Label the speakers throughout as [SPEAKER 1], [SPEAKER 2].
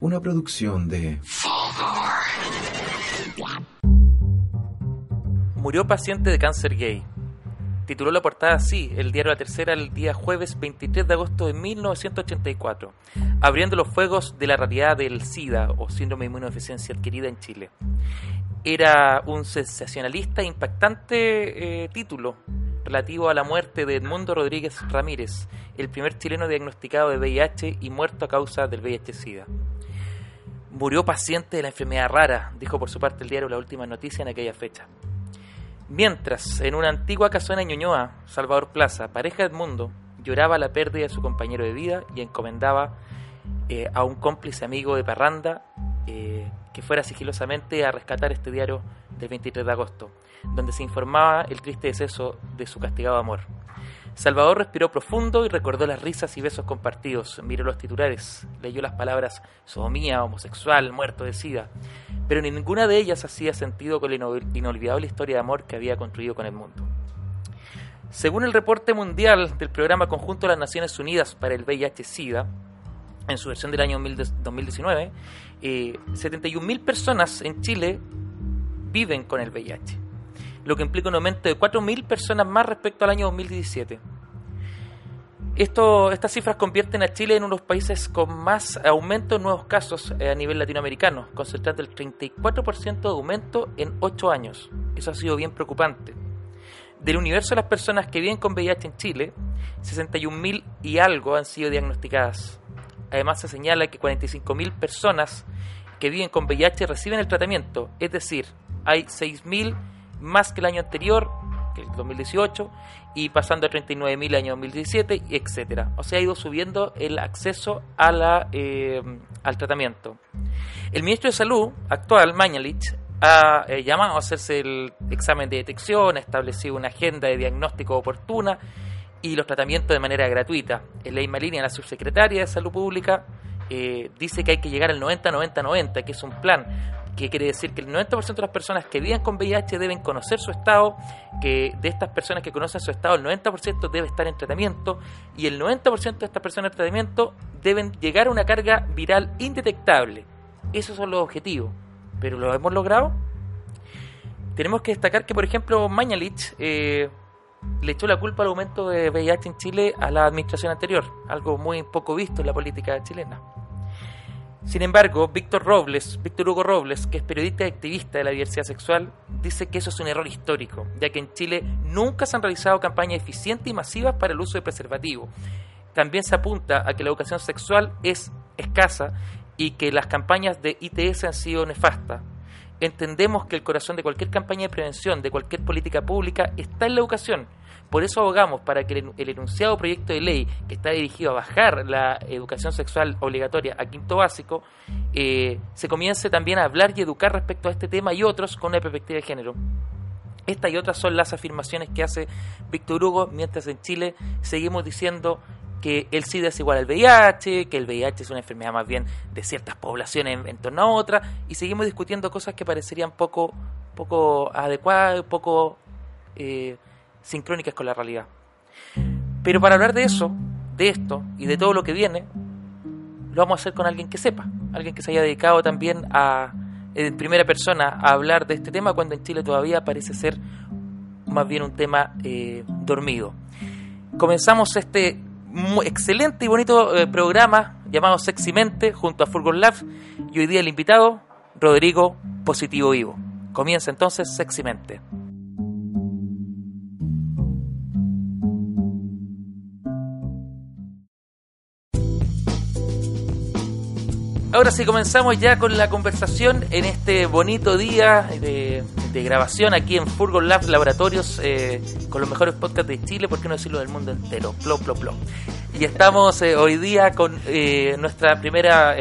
[SPEAKER 1] Una producción de...
[SPEAKER 2] Murió paciente de cáncer gay. Tituló la portada así, el diario La Tercera, el día jueves 23 de agosto de 1984, abriendo los fuegos de la realidad del SIDA o síndrome de inmunodeficiencia adquirida en Chile. Era un sensacionalista e impactante eh, título relativo a la muerte de Edmundo Rodríguez Ramírez, el primer chileno diagnosticado de VIH y muerto a causa del VIH-Sida. Murió paciente de la enfermedad rara, dijo por su parte el diario La Última Noticia en aquella fecha. Mientras, en una antigua casona en Ñuñoa, Salvador Plaza, pareja Edmundo, lloraba la pérdida de su compañero de vida y encomendaba eh, a un cómplice amigo de Parranda eh, que fuera sigilosamente a rescatar este diario del 23 de agosto, donde se informaba el triste deceso de su castigado amor. Salvador respiró profundo y recordó las risas y besos compartidos. Miró los titulares, leyó las palabras sodomía, homosexual, muerto de sida, pero ninguna de ellas hacía sentido con la inolvidable historia de amor que había construido con el mundo. Según el reporte mundial del Programa Conjunto de las Naciones Unidas para el VIH-Sida, en su versión del año 2019, eh, 71.000 personas en Chile viven con el VIH lo que implica un aumento de 4.000 personas más respecto al año 2017. Esto, estas cifras convierten a Chile en uno de los países con más aumento en nuevos casos eh, a nivel latinoamericano, concentrando el 34% de aumento en 8 años. Eso ha sido bien preocupante. Del universo de las personas que viven con VIH en Chile, 61.000 y algo han sido diagnosticadas. Además se señala que 45.000 personas que viven con VIH reciben el tratamiento, es decir, hay 6.000 más que el año anterior, que el 2018, y pasando a 39.000 el año 2017, etcétera. O sea, ha ido subiendo el acceso a la, eh, al tratamiento. El ministro de Salud actual, Mañalich, ha eh, llamado a hacerse el examen de detección, ha establecido una agenda de diagnóstico oportuna y los tratamientos de manera gratuita. En ley Malini, la subsecretaria de Salud Pública, eh, dice que hay que llegar al 90-90-90, que es un plan que quiere decir que el 90% de las personas que viven con VIH deben conocer su estado, que de estas personas que conocen su estado, el 90% debe estar en tratamiento y el 90% de estas personas en tratamiento deben llegar a una carga viral indetectable. Esos son los objetivos. ¿Pero lo hemos logrado? Tenemos que destacar que, por ejemplo, Mañalich eh, le echó la culpa al aumento de VIH en Chile a la administración anterior, algo muy poco visto en la política chilena. Sin embargo, Víctor Robles, Víctor Hugo Robles, que es periodista y activista de la diversidad sexual, dice que eso es un error histórico, ya que en Chile nunca se han realizado campañas eficientes y masivas para el uso de preservativo. También se apunta a que la educación sexual es escasa y que las campañas de ITS han sido nefastas. Entendemos que el corazón de cualquier campaña de prevención, de cualquier política pública, está en la educación por eso abogamos para que el enunciado proyecto de ley que está dirigido a bajar la educación sexual obligatoria a quinto básico eh, se comience también a hablar y educar respecto a este tema y otros con una perspectiva de género. Estas y otras son las afirmaciones que hace Víctor Hugo, mientras en Chile seguimos diciendo que el SIDA es igual al VIH, que el VIH es una enfermedad más bien de ciertas poblaciones en, torno a otras, y seguimos discutiendo cosas que parecerían poco, poco adecuadas, poco eh, sincrónicas con la realidad. Pero para hablar de eso, de esto y de todo lo que viene, lo vamos a hacer con alguien que sepa, alguien que se haya dedicado también a, en primera persona, a hablar de este tema cuando en Chile todavía parece ser más bien un tema eh, dormido. Comenzamos este excelente y bonito eh, programa llamado Seximente junto a Fulgor Lab y hoy día el invitado, Rodrigo Positivo Vivo. Comienza entonces Seximente. Ahora sí, comenzamos ya con la conversación en este bonito día de, grabación aquí en Furgon Lab Laboratorios eh, con los mejores podcasts de Chile, por qué no decirlo del mundo entero. Plop, plop, plop. Y estamos eh, hoy día con eh, nuestra primera,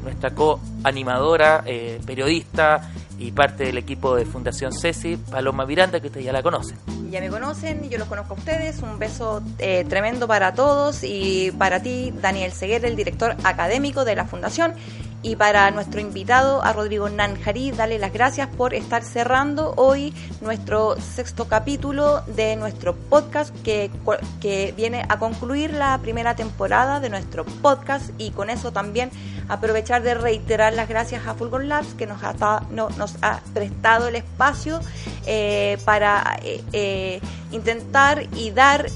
[SPEAKER 2] nuestra co-animadora, periodista y parte del equipo de Fundación Ceci, Paloma Miranda, que ustedes ya la conocen
[SPEAKER 3] ya me conocen, yo los conozco a ustedes. Un beso eh, tremendo para todos y para ti, Daniel Seguer, el director académico de la Fundación. Y para nuestro invitado, a Rodrigo Nanjarí, darle las gracias por estar cerrando hoy nuestro sexto capítulo de nuestro podcast que, que viene a concluir la primera temporada de nuestro podcast. Y con eso también aprovechar de reiterar las gracias a Fulgon Labs que nos ha, nos ha prestado el espacio eh, para eh, eh, intentar y dar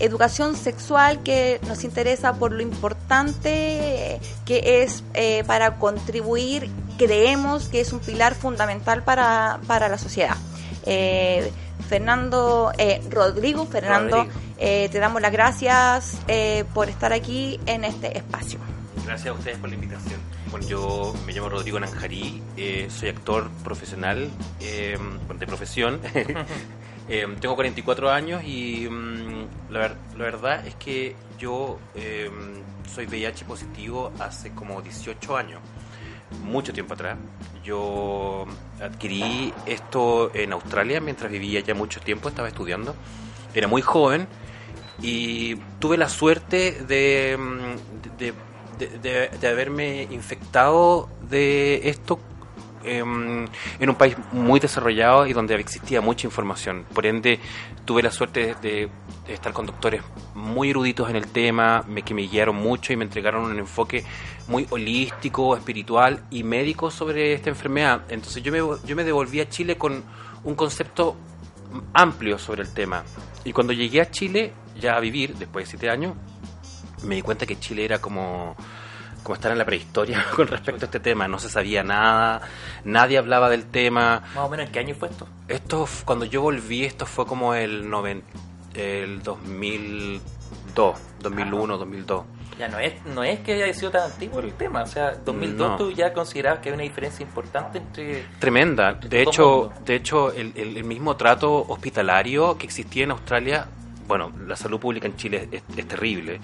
[SPEAKER 3] educación sexual que nos interesa por lo importante que es para contribuir, creemos que es un pilar fundamental para, para la sociedad. Fernando, Rodrigo, Fernando, te damos las gracias por estar aquí en este espacio.
[SPEAKER 4] Gracias a ustedes por la invitación. Bueno, yo me llamo Rodrigo Nanjarí, eh, soy actor profesional, eh, de profesión. Eh, tengo 44 años y mm, la, verdad es que yo soy VIH positivo hace como 18 años, mucho tiempo atrás. Yo adquirí esto en Australia mientras vivía ya mucho tiempo, estaba estudiando. Era muy joven y tuve la suerte de mm, de, haberme infectado de esto em, en un país muy desarrollado y donde existía mucha información. Por ende, tuve la suerte de, estar con doctores muy eruditos en el tema, me, que me guiaron mucho y me entregaron un enfoque muy holístico, espiritual y médico sobre esta enfermedad. Entonces yo me, yo me devolví a Chile con un concepto amplio sobre el tema. Y cuando llegué a Chile, ya a vivir, después de siete años, me di cuenta que Chile era como, como estar en la prehistoria con respecto a este tema. No se sabía nada, nadie hablaba del tema.
[SPEAKER 2] Más o menos, ¿en qué año fue esto?
[SPEAKER 4] Esto, cuando yo volví, esto fue como el, noven, el 2002, 2001, 2002.
[SPEAKER 2] Ya no es, no es que haya sido tan antiguo el tema, o sea, 2002 tú ya considerabas que hay una diferencia importante entre...
[SPEAKER 4] Tremenda, de hecho, de hecho el, el, mismo trato hospitalario que existía en Australia, bueno, la salud pública en Chile es terrible.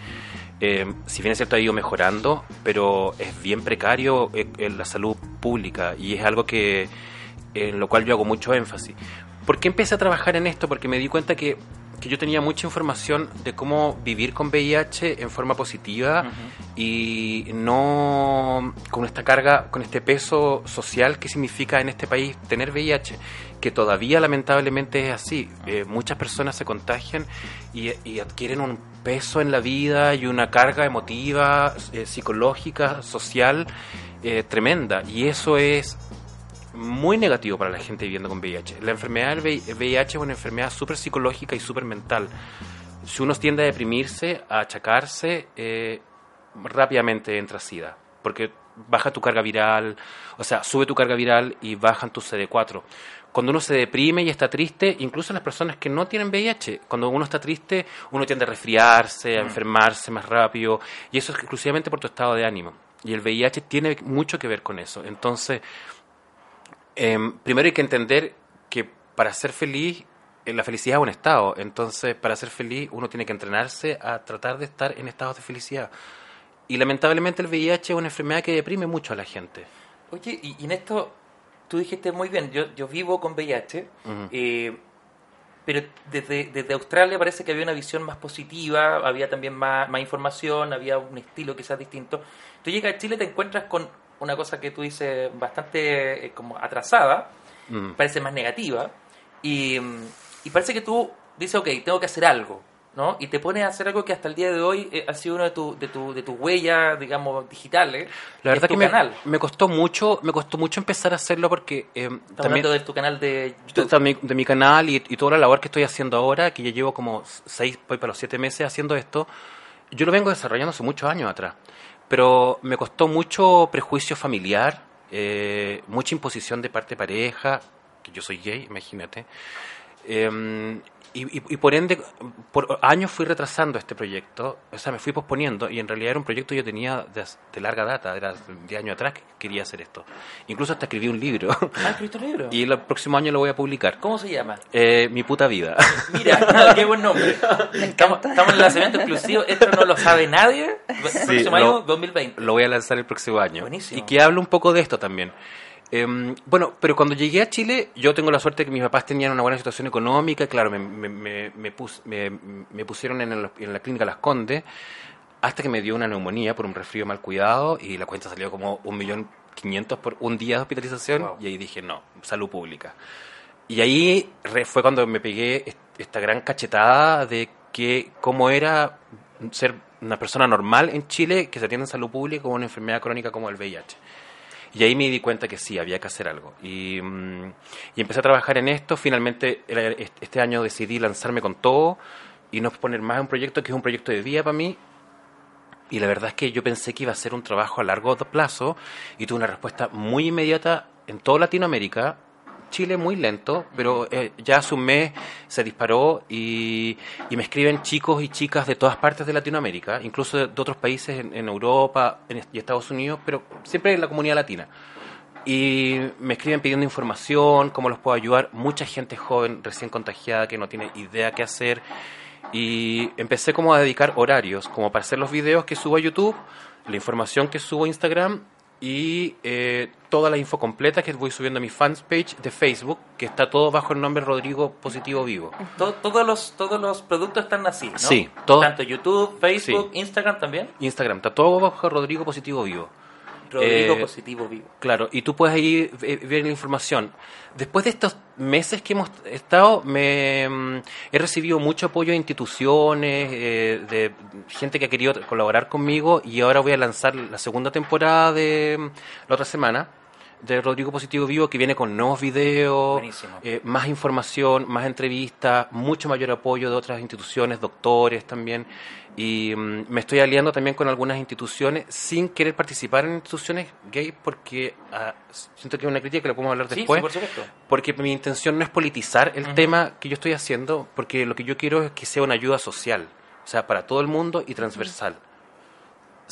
[SPEAKER 4] Eh, si bien es cierto ha ido mejorando, pero es bien precario eh, en la salud pública y es algo que en lo cual yo hago mucho énfasis. ¿Por qué empecé a trabajar en esto? Porque me di cuenta que que yo tenía mucha información de cómo vivir con VIH en forma positiva y no con esta carga, con este peso social que significa en este país tener VIH, que todavía lamentablemente es así. Eh, muchas personas se contagian y, adquieren un peso en la vida y una carga emotiva, eh, psicológica, social eh, tremenda. Y eso es muy negativo para la gente viviendo con VIH. La enfermedad del VIH es una enfermedad súper psicológica y súper mental. Si uno tiende a deprimirse, a achacarse, eh, rápidamente entra SIDA, porque baja tu carga viral, o sea, sube tu carga viral y bajan tu CD4. Cuando uno se deprime y está triste, incluso las personas que no tienen VIH, cuando uno está triste, uno tiende a resfriarse, a mm. enfermarse más rápido, y eso es exclusivamente por tu estado de ánimo. Y el VIH tiene mucho que ver con eso. Entonces, Em, primero hay que entender que para ser feliz, eh, la felicidad es un estado. Entonces, para ser feliz, uno tiene que entrenarse a tratar de estar en estados de felicidad. Y lamentablemente el VIH es una enfermedad que deprime mucho a la gente.
[SPEAKER 2] Oye, y, en esto, tú dijiste muy bien, yo, yo vivo con VIH, eh, pero desde, desde Australia parece que había una visión más positiva, había también más, más información, había un estilo quizás distinto. Tú llegas a Chile, te encuentras con una cosa que tú dices bastante eh, como atrasada, mm. parece más negativa, y, y, parece que tú dices, ok, tengo que hacer algo, ¿no? Y te pones a hacer algo que hasta el día de hoy eh, ha sido uno de, tu, de, tu, de tus huellas, digamos, digitales.
[SPEAKER 4] La verdad que me, me, costó mucho, me costó mucho empezar a hacerlo porque...
[SPEAKER 2] Eh, también, hablando de tu canal de
[SPEAKER 4] YouTube. De, de mi canal y, y, toda la labor que estoy haciendo ahora, que ya llevo como seis, voy para los siete meses haciendo esto, yo lo vengo desarrollando hace muchos años atrás pero me costó mucho prejuicio familiar, eh, mucha imposición de parte de pareja, que yo soy gay, imagínate. Em, y, por ende, por años fui retrasando este proyecto, o sea, me fui posponiendo y en realidad era un proyecto que yo tenía de, larga data, era de años atrás que quería hacer esto. Incluso hasta escribí un libro.
[SPEAKER 2] Ah, escribiste un libro.
[SPEAKER 4] y el próximo año lo voy a publicar.
[SPEAKER 2] ¿Cómo se llama?
[SPEAKER 4] Eh, Mi puta vida.
[SPEAKER 2] Mira, qué buen nombre. Estamos, estamos, en el lanzamiento exclusivo, esto no lo sabe nadie. El próximo año, 2020.
[SPEAKER 4] Lo voy a lanzar el próximo año.
[SPEAKER 2] Buenísimo.
[SPEAKER 4] Y que hablo un poco de esto también. Em, bueno, pero cuando llegué a Chile, yo tengo la suerte de que mis papás tenían una buena situación económica, claro, me, me, me, pusieron en, en, la clínica Las Condes, hasta que me dio una neumonía por un resfrío mal cuidado y la cuenta salió como un millón quinientos por un día de hospitalización y ahí dije, no, salud pública. Y ahí fue cuando me pegué esta gran cachetada de que cómo era ser una persona normal en Chile que se atiende en salud pública con una enfermedad crónica como el VIH. Y ahí me di cuenta que sí, había que hacer algo. Y, mm, empecé a trabajar en esto. Finalmente, este año decidí lanzarme con todo y no poner más un proyecto que es un proyecto de vida para mí. Y la verdad es que yo pensé que iba a ser un trabajo a largo plazo y tuve una respuesta muy inmediata en toda Latinoamérica Chile muy lento, pero eh, ya hace un mes se disparó y, me escriben chicos y chicas de todas partes de Latinoamérica, incluso de, otros países en, Europa y Estados Unidos, pero siempre en la comunidad latina. Y me escriben pidiendo información, cómo los puedo ayudar. Mucha gente joven, recién contagiada, que no tiene idea qué hacer. Y empecé como a dedicar horarios, como para hacer los videos que subo a YouTube, la información que subo a Instagram y eh, toda la info completa que voy subiendo a mi fans page de Facebook, que está todo bajo el nombre Rodrigo Positivo Vivo.
[SPEAKER 2] todos, los, todos los productos están así, ¿no?
[SPEAKER 4] Sí,
[SPEAKER 2] Tanto YouTube, Facebook, Instagram también.
[SPEAKER 4] Instagram, está todo bajo Rodrigo Positivo Vivo.
[SPEAKER 2] Rodrigo eh, Positivo Vivo.
[SPEAKER 4] Claro, y tú puedes ahí ver la información. Después de estos meses que hemos estado, me mm, he recibido mucho apoyo de instituciones, eh, de gente que ha querido colaborar conmigo y ahora voy a lanzar la segunda temporada de mm, la otra semana de Rodrigo Positivo Vivo que viene con nuevos videos, eh, más información, más entrevistas, mucho mayor apoyo de otras instituciones, doctores también. Y mm, me estoy aliando también con algunas instituciones sin querer participar en instituciones gay porque ah, siento que es una crítica que la podemos hablar después. porque mi intención no es politizar el tema que yo estoy haciendo, porque lo que yo quiero es que sea una ayuda social, o sea, para todo el mundo y transversal.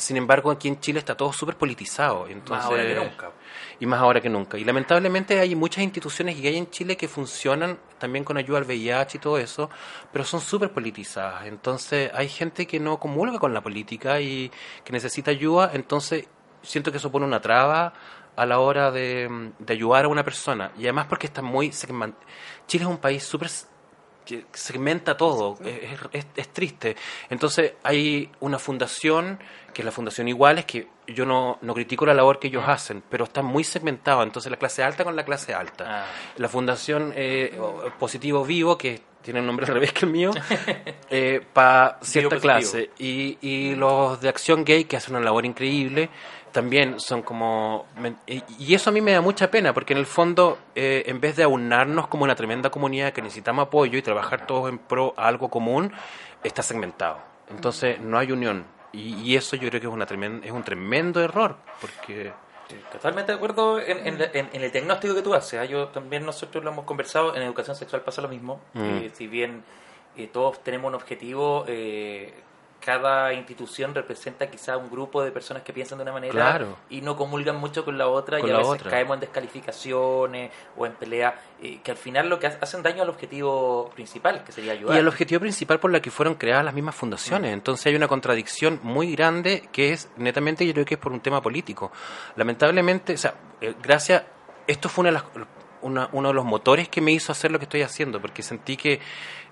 [SPEAKER 4] Sin embargo, aquí en Chile está todo súper politizado. Entonces,
[SPEAKER 2] más ahora que nunca.
[SPEAKER 4] Y más ahora que nunca. Y lamentablemente hay muchas instituciones que hay en Chile que funcionan también con ayuda al VIH y todo eso, pero son súper politizadas. Entonces hay gente que no comulga con la política y que necesita ayuda. Entonces siento que eso pone una traba a la hora de, de ayudar a una persona. Y además porque está muy... Chile es un país súper que segmenta todo, es, es, triste. Entonces hay una fundación, que es la Fundación Iguales, que yo no, no critico la labor que ellos hacen, pero está muy segmentado, entonces la clase alta con la clase alta. Ah. La Fundación eh, Positivo Vivo, que tiene un nombre al revés que el mío, eh, para cierta clase, y, y los de Acción Gay, que hacen una labor increíble, también son como... Y eso a mí me da mucha pena, porque en el fondo, eh, en vez de aunarnos como una tremenda comunidad que necesitamos apoyo y trabajar todos en pro a algo común, está segmentado. Entonces no hay unión. Y, eso yo creo que es, una tremenda, es un tremendo error, porque...
[SPEAKER 2] Totalmente de acuerdo en, el diagnóstico que tú haces. ¿ah? Yo también nosotros lo hemos conversado, en educación sexual pasa lo mismo. Mm. Eh, si bien eh, todos tenemos un objetivo eh, cada institución representa quizá un grupo de personas que piensan de una manera y no comulgan mucho con la otra y a veces caemos en descalificaciones o en peleas eh, que al final lo que hacen daño al objetivo principal, que sería ayudar.
[SPEAKER 4] Y al objetivo principal por la que fueron creadas las mismas fundaciones. Mm. Entonces hay una contradicción muy grande que es netamente yo creo que es por un tema político. Lamentablemente, o sea, eh, gracias, esto fue una de las uno de los motores que me hizo hacer lo que estoy haciendo, porque sentí que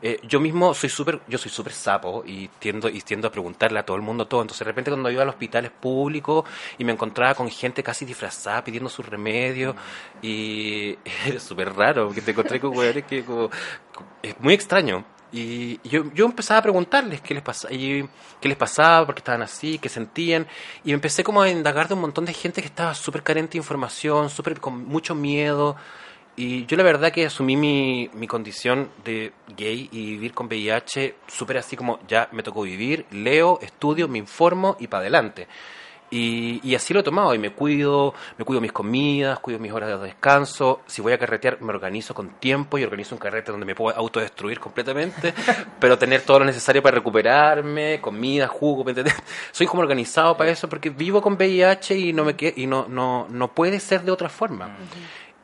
[SPEAKER 4] eh, yo mismo soy súper, yo soy súper sapo y tiendo, y tiendo a preguntarle a todo el mundo todo. Entonces de repente cuando iba a los hospitales públicos y me encontraba con gente casi disfrazada pidiendo sus remedios y es súper raro, porque te encontré con jugadores que es muy extraño. Y yo, yo empezaba a preguntarles qué les, pasaba, y, qué les pasaba, por qué estaban así, qué sentían. Y empecé como a indagar de un montón de gente que estaba súper carente de información, súper con mucho miedo. Y yo la verdad que asumí mi, mi condición de gay y vivir con VIH súper así como ya me tocó vivir, leo, estudio, me informo y para adelante. Y, así lo he tomado y me cuido, me cuido mis comidas, cuido mis horas de descanso. Si voy a carretear, me organizo con tiempo y organizo un carrete donde me puedo autodestruir completamente, pero tener todo lo necesario para recuperarme, comida, jugo. Soy como organizado para eso porque vivo con VIH y no me y no, no, no puede ser de otra forma.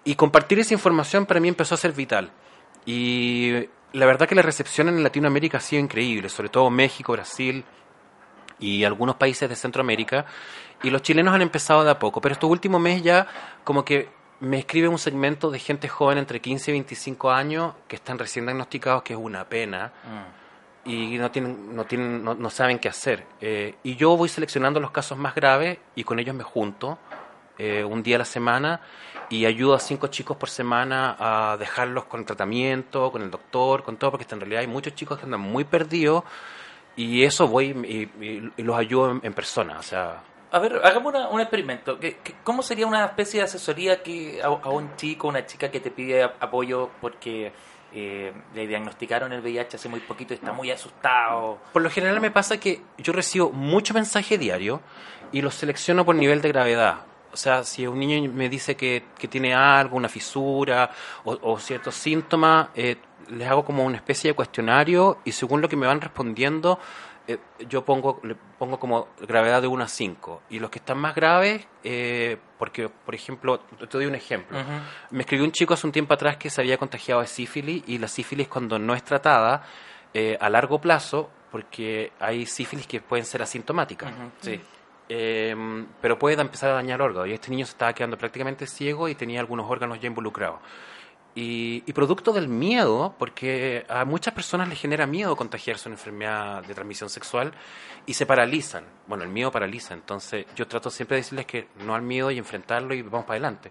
[SPEAKER 4] Y compartir esa información para mí empezó a ser vital. Y la verdad que la recepción en Latinoamérica ha sido increíble, sobre todo México, Brasil, y algunos países de Centroamérica, y los chilenos han empezado de a poco, pero estos últimos meses ya como que me escribe un segmento de gente joven entre 15 y 25 años que están recién diagnosticados, que es una pena, mm. y no, tienen, no, tienen, no, saben qué hacer. Eh, y yo voy seleccionando los casos más graves y con ellos me junto eh, un día a la semana y ayudo a cinco chicos por semana a dejarlos con tratamiento, con el doctor, con todo, porque en realidad hay muchos chicos que andan muy perdidos y eso voy y, los ayudo en, persona, o sea...
[SPEAKER 2] A ver, hagamos un experimento. cómo sería una especie de asesoría que a, un chico, una chica que te pide apoyo porque eh, le diagnosticaron el VIH hace muy poquito y está muy asustado?
[SPEAKER 4] Por lo general me pasa que yo recibo mucho mensaje diario y los selecciono por nivel de gravedad. O sea, si un niño me dice que, tiene algo, una fisura o, ciertos síntomas, eh, les hago como una especie de cuestionario y según lo que me van respondiendo, eh, yo pongo, le pongo como gravedad de 1 a 5. Y los que están más graves, eh, porque, por ejemplo, te doy un ejemplo. Me escribió un chico hace un tiempo atrás que se había contagiado de sífilis y la sífilis cuando no es tratada eh, a largo plazo, porque hay sífilis que pueden ser asintomáticas. Sí. Pero puede empezar a dañar órganos. Y este niño se estaba quedando prácticamente ciego y tenía algunos órganos ya involucrados. Y, producto del miedo, porque a muchas personas les genera miedo contagiarse una enfermedad de transmisión sexual y se paralizan. Bueno, el miedo paraliza, entonces yo trato siempre de decirles que no al miedo y enfrentarlo y vamos para adelante.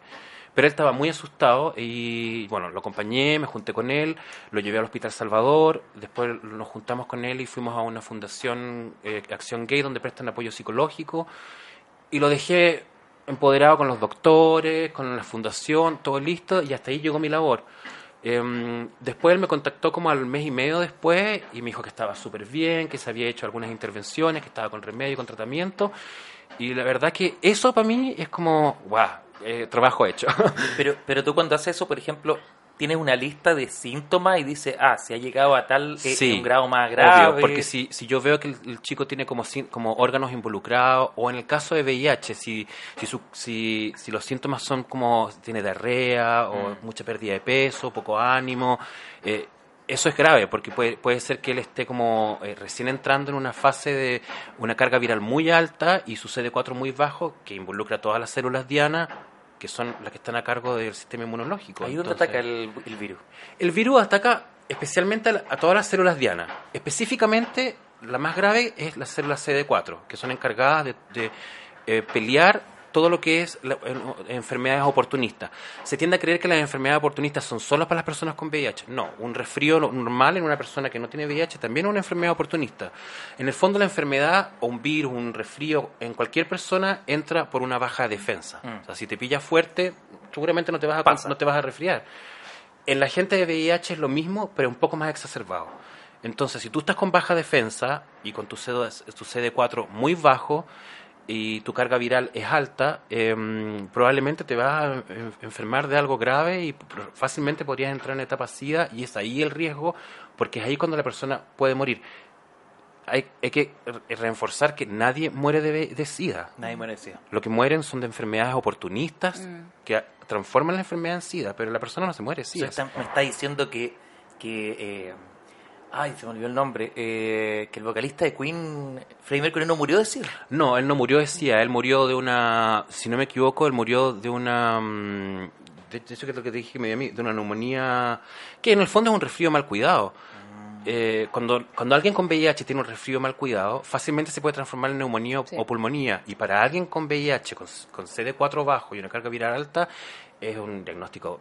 [SPEAKER 4] Pero él estaba muy asustado y bueno, lo acompañé, me junté con él, lo llevé al Hospital Salvador, después nos juntamos con él y fuimos a una fundación eh, Acción Gay donde prestan apoyo psicológico y lo dejé empoderado con los doctores, con la fundación, todo listo, y hasta ahí llegó mi labor. Em, después él me contactó como al mes y medio después y me dijo que estaba súper bien, que se había hecho algunas intervenciones, que estaba con remedio, con tratamiento. Y la verdad que eso para mí es como, guau, eh, trabajo hecho.
[SPEAKER 2] Pero, pero tú cuando haces eso, por ejemplo, tienes una lista de síntomas y dice, ah, se ha llegado a tal eh, un grado más grave.
[SPEAKER 4] porque si, si yo veo que el, chico tiene como, como órganos involucrados, o en el caso de VIH, si, si, si, si los síntomas son como tiene diarrea, o mm. mucha pérdida de peso, poco ánimo, eh, eso es grave, porque puede, puede ser que él esté como eh, recién entrando en una fase de una carga viral muy alta y su CD4 muy bajo, que involucra todas las células diana que son las que están a cargo del sistema inmunológico.
[SPEAKER 2] ¿Y dónde ataca el, virus?
[SPEAKER 4] El virus ataca especialmente a, todas las células diana. Específicamente, la más grave es la célula CD4, que son encargadas de, eh, pelear todo lo que es enfermedades oportunistas. Se tiende a creer que las enfermedades oportunistas son solo para las personas con VIH. No, un resfrío normal en una persona que no tiene VIH también es una enfermedad oportunista. En el fondo la enfermedad o un virus, un resfrío en cualquier persona entra por una baja defensa. Mm. O sea, si te pillas fuerte, seguramente no te vas a, no te vas a resfriar. En la gente de VIH es lo mismo, pero un poco más exacerbado. Entonces, si tú estás con baja defensa y con tu, tu CD4 muy bajo, y tu carga viral es alta, em, probablemente te vas a enfermar de algo grave y fácilmente podrías entrar en etapa SIDA y es ahí el riesgo porque es ahí cuando la persona puede morir. Hay, hay que reforzar que nadie muere de, SIDA.
[SPEAKER 2] Nadie muere de SIDA.
[SPEAKER 4] Lo que mueren son de enfermedades oportunistas mm. que transforman la enfermedad en SIDA, pero la persona no se muere de SIDA.
[SPEAKER 2] me está diciendo que, que eh, Ay, se me olvidó el nombre. Eh, que el vocalista de Queen, Freddie Mercury, no murió de SIDA.
[SPEAKER 4] No, él no murió de SIDA. Él murió de una. Si no me equivoco, él murió de una. Mm, de eso que es lo que te dije medio a mí, de una neumonía. Que en el fondo es un resfrío mal cuidado. Mm. Eh, cuando, cuando alguien con VIH tiene un resfrío mal cuidado, fácilmente se puede transformar en neumonía o pulmonía. Y para alguien con VIH, con, con CD4 bajo y una carga viral alta, es un diagnóstico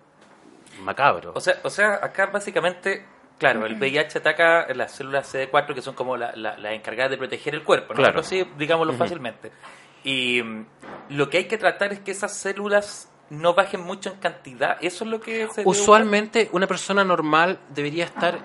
[SPEAKER 4] macabro.
[SPEAKER 2] O sea, o sea acá básicamente Claro, el VIH ataca las células CD4 que son como las la, encargadas de proteger el cuerpo, ¿no? Claro. Así, digámoslo fácilmente. Y mm, lo que hay que tratar es que esas células no bajen mucho en cantidad. Eso es lo que
[SPEAKER 4] se Usualmente una persona normal debería estar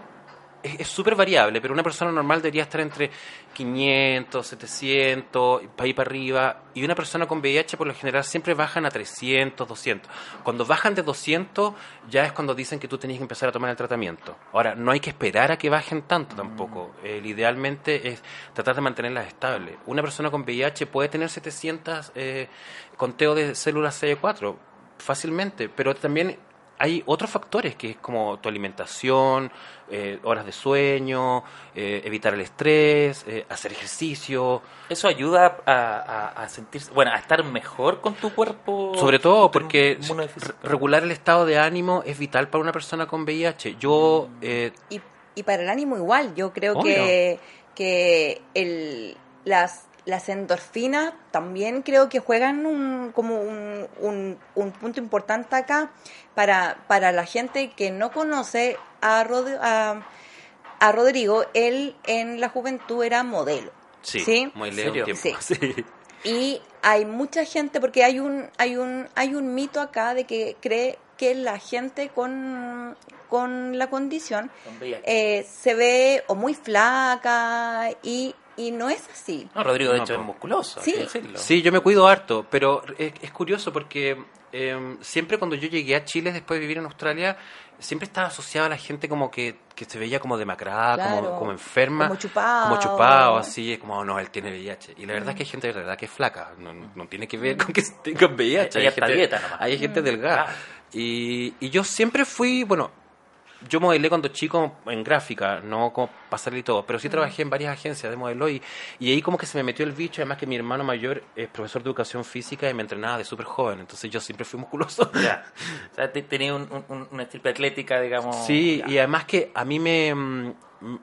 [SPEAKER 4] es súper variable, pero una persona normal debería estar entre 500, 700, para ir para arriba, y una persona con VIH por lo general siempre bajan a 300, 200. Cuando bajan de 200 ya es cuando dicen que tú tenías que empezar a tomar el tratamiento. Ahora, no hay que esperar a que bajen tanto tampoco. Mm. idealmente es tratar de mantenerlas estables. Una persona con VIH puede tener 700 eh, conteo de células CD4 fácilmente, pero también hay otros factores que es como tu alimentación, eh, horas de sueño, eh, evitar el estrés, eh, hacer ejercicio.
[SPEAKER 2] Eso ayuda a, sentirse, bueno, a estar mejor con tu cuerpo.
[SPEAKER 4] Sobre todo porque regular el estado de ánimo es vital para una persona con VIH. Yo
[SPEAKER 3] y, y, para el ánimo igual. Yo creo que que el, las las endorfinas también creo que juegan un, como un, un, punto importante acá para, para la gente que no conoce a, a, Rodrigo. Él en la juventud era modelo.
[SPEAKER 4] Sí, muy lejos. Sí.
[SPEAKER 3] Y hay mucha gente, porque hay un, hay un, hay un mito acá de que cree que la gente con, con la condición eh, se ve o muy flaca y y no es así.
[SPEAKER 2] No, Rodrigo de hecho es musculoso,
[SPEAKER 3] sí.
[SPEAKER 4] Sí, yo me cuido harto, pero es, curioso porque em, siempre cuando yo llegué a Chile después de vivir en Australia, siempre estaba asociado a la gente como que, que se veía como demacrada, como, como enferma.
[SPEAKER 3] Como chupado.
[SPEAKER 4] Como chupado, así, como, oh, no, él tiene VIH. Y la verdad es que hay gente de verdad que es flaca, no, no tiene que ver con que tenga VIH.
[SPEAKER 2] Hay, gente, dieta nomás.
[SPEAKER 4] hay gente delgada. Y, y yo siempre fui, bueno, yo modelé cuando chico en gráfica, no como pasarle y todo, pero sí trabajé en varias agencias de modelo y, y ahí como que se me metió el bicho, además que mi hermano mayor es profesor de educación física y me entrenaba de súper joven, entonces yo siempre fui musculoso.
[SPEAKER 2] Ya. O sea, tenía un, una estirpe atlética, digamos.
[SPEAKER 4] Sí, y además que a mí me, mm,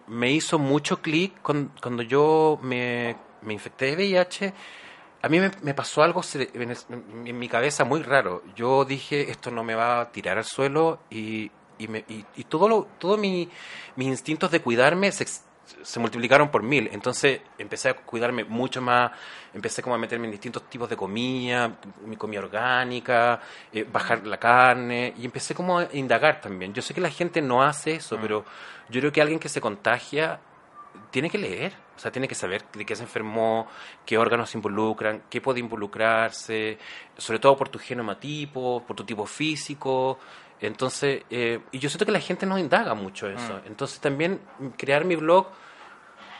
[SPEAKER 4] me hizo mucho clic cuando yo me, me infecté de VIH. A mí me, pasó algo en, en, mi cabeza muy raro. Yo dije, esto no me va a tirar al suelo y y, me, y, y todo lo, todo mi, mis instintos de cuidarme se, se multiplicaron por mil. Entonces empecé a cuidarme mucho más, empecé como a meterme en distintos tipos de comida, mi comida orgánica, eh, bajar la carne, y empecé como a indagar también. Yo sé que la gente no hace eso, mm. pero yo creo que alguien que se contagia tiene que leer, o sea, tiene que saber de qué se enfermó, qué órganos se involucran, qué puede involucrarse, sobre todo por tu genotipo, por tu tipo físico, entonces, eh, y yo siento que la gente no indaga mucho eso. Mm. Entonces también crear mi blog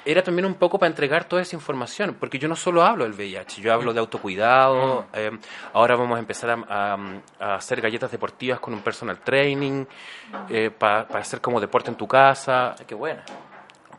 [SPEAKER 4] era también un poco para entregar toda esa información, porque yo no solo hablo del VIH, yo hablo de autocuidado, mm. eh, ahora vamos a empezar a, hacer galletas deportivas con un personal training, eh, para hacer como deporte en tu casa.
[SPEAKER 2] Qué buena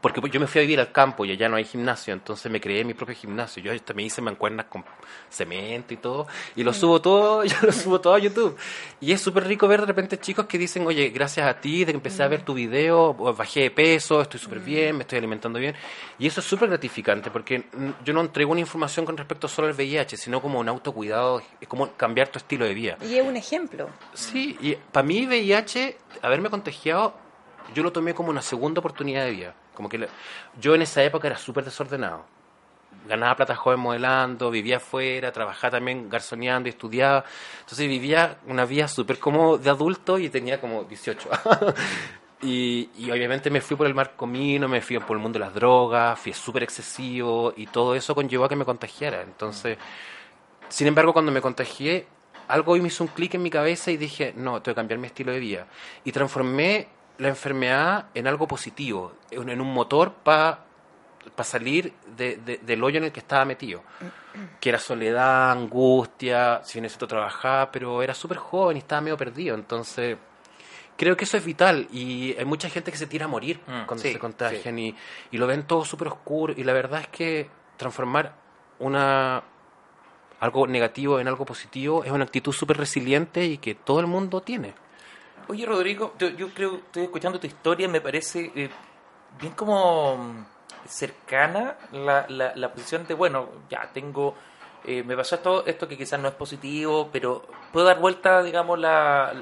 [SPEAKER 4] porque yo me fui a vivir al campo y allá no hay gimnasio, entonces me creé mi propio gimnasio. Yo también hice mancuernas con cemento y todo, y lo subo todo, yo lo subo todo a YouTube. Y es súper rico ver de repente chicos que dicen, oye, gracias a ti, de que empecé a ver tu video, bajé de peso, estoy súper bien, me estoy alimentando bien. Y eso es súper gratificante, porque yo no entrego una información con respecto solo al VIH, sino como un autocuidado, es como cambiar tu estilo de vida.
[SPEAKER 3] Y es un ejemplo.
[SPEAKER 4] Sí, y para mí VIH, haberme contagiado, yo lo tomé como una segunda oportunidad de vida como que yo en esa época era súper desordenado. Ganaba plata joven modelando, vivía afuera, trabajaba también garzoneando y estudiaba. Entonces vivía una vida súper como de adulto y tenía como 18. y, y, obviamente me fui por el mar comino, me fui por el mundo de las drogas, fui súper excesivo y todo eso conllevó a que me contagiara. Entonces, sin embargo, cuando me contagié, algo me hizo un clic en mi cabeza y dije, no, tengo que cambiar mi estilo de vida. Y transformé la enfermedad en algo positivo, en un motor para salir del hoyo en el que estaba metido. Que era soledad, angustia, si necesito trabajar, pero era súper joven y estaba medio perdido. Entonces, creo que eso es vital. Y hay mucha gente que se tira a morir mm, cuando se contagian y, y, lo ven todo súper oscuro. Y la verdad es que transformar una algo negativo en algo positivo es una actitud súper resiliente y que todo el mundo tiene.
[SPEAKER 2] Oye, Rodrigo, yo, creo, estoy escuchando tu historia, me parece eh, bien como mm, cercana la, la, posición de, bueno, ya tengo, eh, me pasó esto, esto que quizás no es positivo, pero puedo dar vuelta, digamos, la,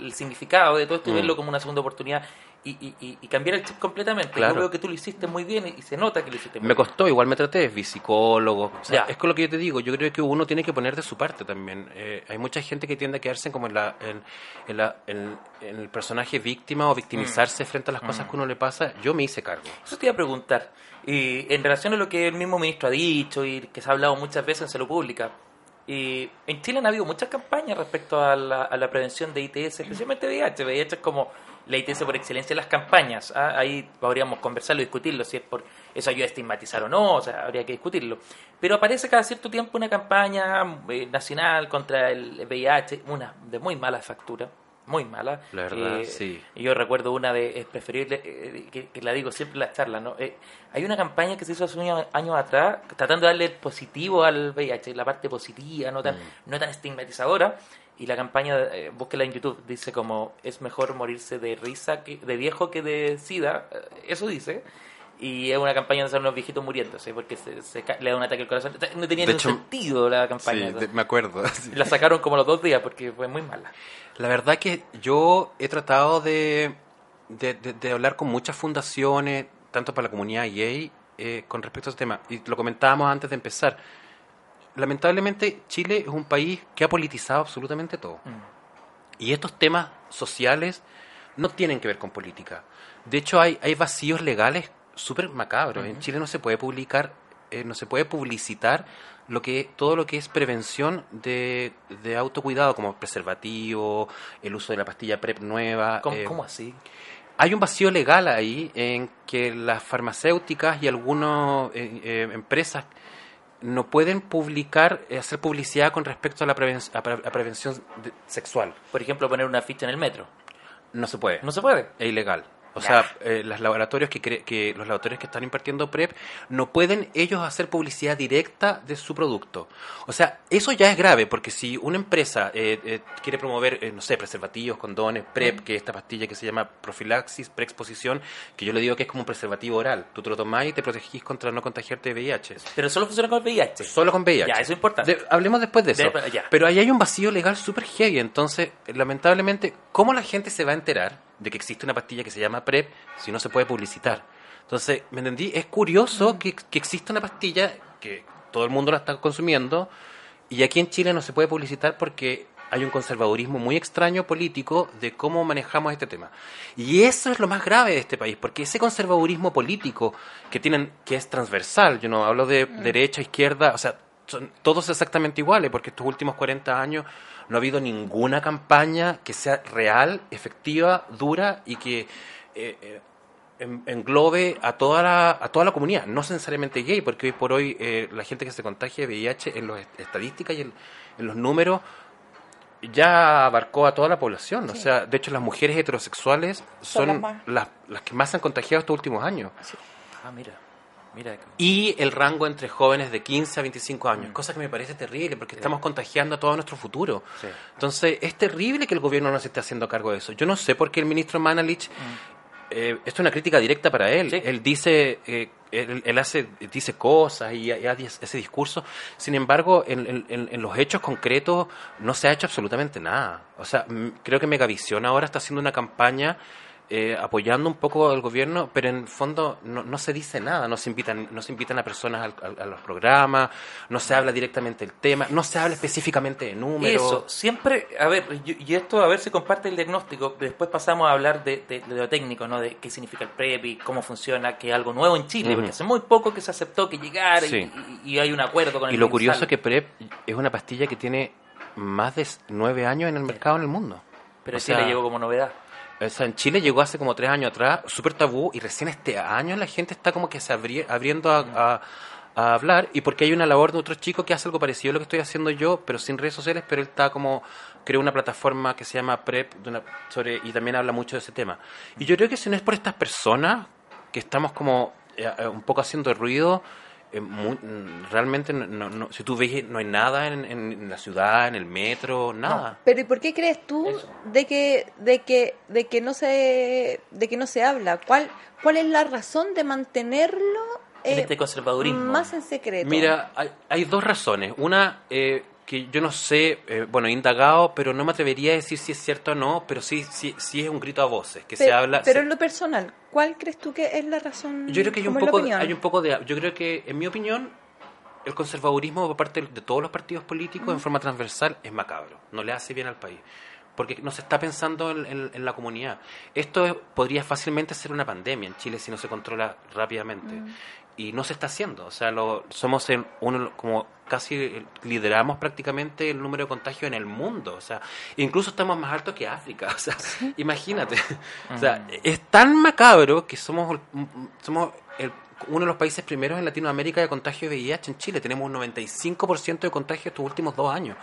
[SPEAKER 2] el, significado de todo esto y mm. verlo como una segunda oportunidad. Y, cambiar el chip completamente. Yo creo que tú lo hiciste muy bien y, se nota que lo hiciste muy
[SPEAKER 4] me bien. Me costó, igual me traté, vi psicólogo. es con lo que yo te digo, yo creo que uno tiene que poner de su parte también. Eh, hay mucha gente que tiende a quedarse como en, la, en, la, en, el personaje víctima o victimizarse mm. frente a las cosas mm. que uno le pasa. Yo me hice cargo.
[SPEAKER 2] Eso te iba a preguntar. Y en relación a lo que el mismo ministro ha dicho y que se ha hablado muchas veces en salud pública, y en Chile han habido muchas campañas respecto a la, a la prevención de ITS, especialmente VIH. VIH es como la ITS por excelencia en las campañas. ¿ah? Ahí podríamos conversarlo, discutirlo, si es por eso ayuda a estigmatizar o no, o sea, habría que discutirlo. Pero aparece cada cierto tiempo una campaña eh, nacional contra el VIH, una de muy mala factura, muy mala.
[SPEAKER 4] La verdad, eh, sí.
[SPEAKER 2] Yo recuerdo una de, es preferible, eh, que, la digo siempre en las charlas, ¿no? Eh, hay una campaña que se hizo hace unos años atrás, tratando de darle el positivo al VIH, la parte positiva, no tan, mm. no tan estigmatizadora. Y la campaña, búsquela en YouTube, dice como, es mejor morirse de risa, que, de viejo que de sida, eso dice y es una campaña donde son unos viejitos muriéndose porque se, le da un ataque al corazón. No tenía ningún sentido la campaña.
[SPEAKER 4] Sí, me acuerdo.
[SPEAKER 2] La sacaron como los dos días porque fue muy mala.
[SPEAKER 4] La verdad que yo he tratado de, de, hablar con muchas fundaciones, tanto para la comunidad gay, eh, con respecto a este tema. Y lo comentábamos antes de empezar. Lamentablemente, Chile es un país que ha politizado absolutamente todo. Mm. Y estos temas sociales no tienen que ver con política. De hecho, hay, hay vacíos legales súper macabro. En Chile no se puede publicar, eh, no se puede publicitar lo que todo lo que es prevención de, de autocuidado, como preservativo, el uso de la pastilla PrEP nueva.
[SPEAKER 2] ¿Cómo, eh, así?
[SPEAKER 4] Hay un vacío legal ahí en que las farmacéuticas y algunas eh, empresas no pueden publicar, hacer publicidad con respecto a la, a prevención sexual.
[SPEAKER 2] Por ejemplo, poner una ficha en el metro.
[SPEAKER 4] No se puede.
[SPEAKER 2] No se puede.
[SPEAKER 4] Es ilegal. O sea, eh, los laboratorios que, que los laboratorios que están impartiendo PrEP no pueden ellos hacer publicidad directa de su producto. O sea, eso ya es grave porque si una empresa eh, eh, quiere promover, no sé, preservativos, condones, PrEP, que es esta pastilla que se llama profilaxis, preexposición, que yo le digo que es como un preservativo oral. Tú te lo tomás y te protegís contra no contagiarte de VIH.
[SPEAKER 2] Pero solo funciona con VIH.
[SPEAKER 4] Solo con VIH.
[SPEAKER 2] Ya, eso es importante.
[SPEAKER 4] hablemos después de eso. Pero ahí hay un vacío legal súper heavy. Entonces, lamentablemente, ¿cómo la gente se va a enterar? De que existe una pastilla que se llama PrEP si no se puede publicitar. Entonces, ¿me entendí? Es curioso mm. que, que exista una pastilla que todo el mundo la está consumiendo y aquí en Chile no se puede publicitar porque hay un conservadurismo muy extraño político de cómo manejamos este tema. Y eso es lo más grave de este país, porque ese conservadurismo político que tienen, que es transversal, yo no hablo de mm. derecha, izquierda, o sea, son todos exactamente iguales, porque estos últimos 40 años no ha habido ninguna campaña que sea real, efectiva, dura y que eh, eh, englobe a toda, la, a toda la comunidad, no necesariamente gay, porque hoy por hoy eh, la gente que se contagia de VIH en las estadísticas y en, los números ya abarcó a toda la población. O sea, de hecho las mujeres heterosexuales son, las, las, que más se han contagiado estos últimos años.
[SPEAKER 2] Ah, mira.
[SPEAKER 4] Y el rango entre jóvenes de 15 a 25 años, mm. cosa que me parece terrible porque estamos contagiando a todo nuestro futuro. Entonces, es terrible que el gobierno no se esté haciendo cargo de eso. Yo no sé por qué el ministro Manalich, mm. eh, esto es una crítica directa para él. Él dice, eh, él, hace, dice cosas y, hace ese discurso. Sin embargo, en, en, los hechos concretos no se ha hecho absolutamente nada. O sea, creo que Megavisión ahora está haciendo una campaña eh, apoyando un poco al gobierno, pero en fondo no, no, se dice nada, no se invitan, no se invitan a personas a, los programas, no se habla directamente del tema, no se habla específicamente de números.
[SPEAKER 2] Eso, siempre, a ver, y, esto a ver si comparte el diagnóstico, después pasamos a hablar de, de, lo técnico, ¿no? De qué significa el PrEP y cómo funciona, que es algo nuevo en Chile, porque hace muy poco que se aceptó que llegara y, hay un acuerdo con el
[SPEAKER 4] Y lo curioso es que PrEP es una pastilla que tiene más de nueve años en el mercado en el mundo.
[SPEAKER 2] Pero sí le llegó como novedad.
[SPEAKER 4] En Chile llegó hace como tres años atrás, súper tabú, y recién este año la gente está como que se abriendo a, hablar, y porque hay una labor de otro chico que hace algo parecido a lo que estoy haciendo yo, pero sin redes sociales, pero él está como, creó una plataforma que se llama PrEP, sobre, y también habla mucho de ese tema. Y yo creo que si no es por estas personas, que estamos como eh, eh, un poco haciendo ruido, eh, realmente no, si tú ves no hay nada en, la ciudad en el metro nada.
[SPEAKER 3] Pero y por qué crees tú de que de que de que no se de que no se habla cuál cuál es la razón de mantenerlo
[SPEAKER 2] en este conservadurismo.
[SPEAKER 3] más en secreto
[SPEAKER 4] mira hay, hay dos razones. Una eh, que yo no sé, eh, bueno, indagado, pero no me atrevería a decir si es cierto o no, pero sí, sí, sí es un grito a voces, que se habla...
[SPEAKER 3] Pero en lo personal, ¿cuál crees tú que es la razón?
[SPEAKER 4] Yo creo que hay un, poco, hay un poco de... Yo creo que, en mi opinión, el conservadurismo por parte de todos los partidos políticos en forma transversal es macabro, no le hace bien al país porque no se está pensando en, la comunidad. Esto podría fácilmente ser una pandemia en Chile si no se controla rápidamente. Mm. Y no se está haciendo. O sea, lo, somos en uno, como casi lideramos prácticamente el número de contagios en el mundo. O sea, incluso estamos más altos que África. O sea, imagínate. O sea, es tan macabro que somos, somos uno de los países primeros en Latinoamérica de contagio de VIH en Chile. Tenemos un 95% de contagio estos últimos dos años.